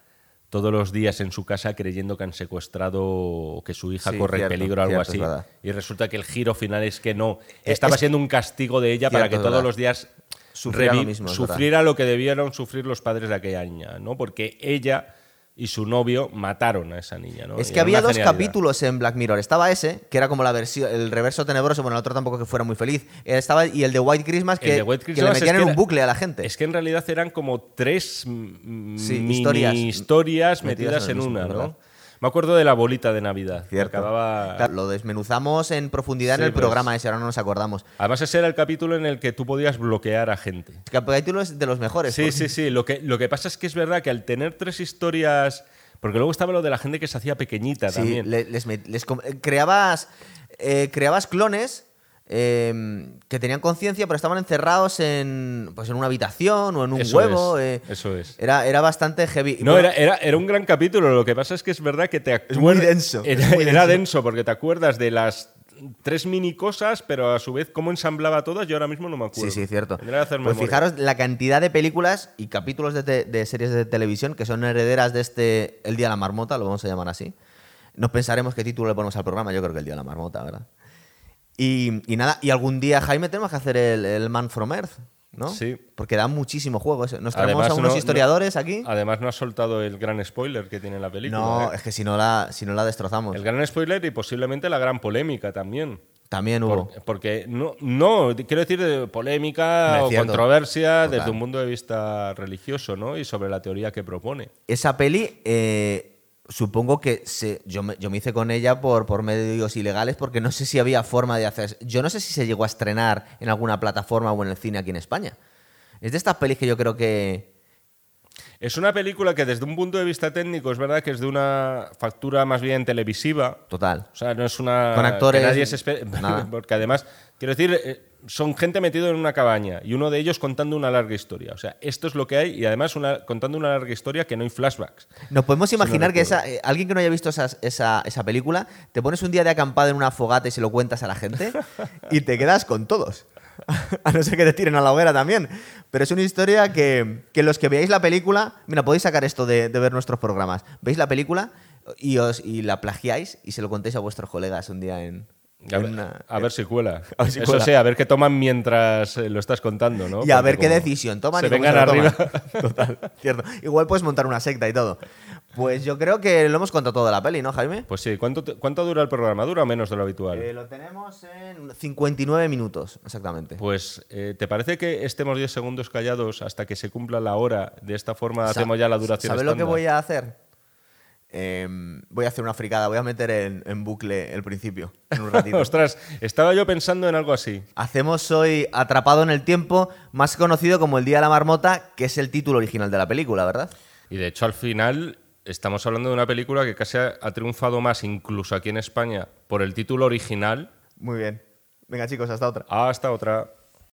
todos los días en su casa creyendo que han secuestrado o que su hija Sí, corre cierto, peligro o algo cierto, así. Y resulta que el giro final es que no. Estaba es- siendo un castigo de ella para que todos los días Sufriera lo mismo, sufriera lo que debieron sufrir los padres de aquella niña, ¿no? Porque ella y su novio mataron a esa niña, ¿no? Es que había dos genialidad. capítulos en Black Mirror. Estaba ese, que era como la versión, el reverso tenebroso, bueno, el otro tampoco que fuera muy feliz. Eh, Estaba, y el de White Christmas, que, White que le metían en un bucle a la gente. Es que en realidad eran como tres Sí, mini historias historias, metidas metidas en mismo, una, ¿verdad? Me acuerdo de la bolita de Navidad. Cierto. acababa- Claro, lo desmenuzamos en profundidad Sí, en el pues. programa ese, ahora no nos acordamos. Además, ese era el capítulo en el que tú podías bloquear a gente. El capítulo es de los mejores. Sí, porque- sí, sí. Lo que, lo que pasa es que es verdad que al tener tres historias. Porque luego estaba lo de la gente que se hacía pequeñita Sí, también. le- les, les com- eh, creabas, eh, creabas clones eh, que tenían conciencia, pero estaban encerrados en, pues en una habitación o en un Eso huevo. es, eh. eso es. Era, era bastante heavy. No, bueno, era, era, era un gran capítulo. Lo que pasa es que es verdad que te Es muy denso, Era, muy era denso. denso porque te acuerdas de las tres mini cosas, pero a su vez cómo ensamblaba todas, yo ahora mismo no me acuerdo. Sí, sí, cierto. Tendría que hacer Pues fijaros la cantidad de películas y capítulos de, te- de series de televisión que son herederas de este El Día de la Marmota, lo vamos a llamar así. Nos pensaremos qué título le ponemos al programa, yo creo que El Día de la Marmota, ¿verdad? Y, y nada, y algún día, Jaime, tenemos que hacer el, el Man from Earth, ¿no? Sí. Porque da muchísimo juego eso. Nos traemos Además, a unos no- historiadores aquí. Además, no has soltado el gran spoiler que tiene la película. No, ¿eh? es que si no la, si no la destrozamos. El gran spoiler y posiblemente la gran polémica también. También hubo. Por- porque no, no, quiero decir de polémica Me o controversia Total. desde un punto de vista religioso, ¿no? Y sobre la teoría que propone. Esa peli, eh, supongo que se, yo, me, yo me hice con ella por, por medios ilegales porque no sé si había forma de hacer. Yo no sé si se llegó a estrenar en alguna plataforma o en el cine aquí en España. Es de estas pelis que yo creo que. Es una película que desde un punto de vista técnico es verdad que es de una factura más bien televisiva. Total. O sea, no es una... Con actores, que nadie se espe- nada. <laughs> Porque además, quiero decir, eh, son gente metido en una cabaña y uno de ellos contando una larga historia. O sea, esto es lo que hay y además una- contando una larga historia que no hay flashbacks. Nos podemos imaginar que esa, eh, alguien que no haya visto esas- esa, esa película, te pones un día de acampada en una fogata y se lo cuentas a la gente <laughs> y te quedas con todos. A no ser que te tiren a la hoguera también. Pero es una historia que, que los que veáis la película, mira, podéis sacar esto de, de ver nuestros programas. Veis la película y, os, y la plagiáis y se lo contéis a vuestros colegas un día en, A ver, una- a ver si cuela. <laughs> A ver si Eso cuela. sí, a ver qué toman mientras eh, lo estás contando, ¿no? Y a ver qué decisión toman Se y vengan se arriba. toman. <laughs> Total, cierto. Igual puedes montar una secta y todo. Pues yo creo que lo hemos contado todo de la peli, ¿no, Jaime? Pues sí, ¿cuánto, te- ¿cuánto dura el programa? ¿Dura menos de lo habitual? Eh, lo tenemos en 59 minutos, exactamente. Pues, eh, ¿te parece que estemos 10 segundos callados hasta que se cumpla la hora? De esta forma hacemos ya la duración ¿Sabes lo que voy a hacer? Em, voy a hacer una fricada, voy a meter en, en bucle el principio, en un <laughs> ratito. Ostras, estaba yo pensando en algo así. Hacemos hoy Atrapado en el Tiempo, más conocido como El Día de la Marmota, que es el título original de la película, ¿verdad? Y de hecho, al final, estamos hablando de una película que casi ha, ha triunfado más, incluso aquí en España, por el título original. Muy bien. Venga chicos, hasta otra. Hasta otra.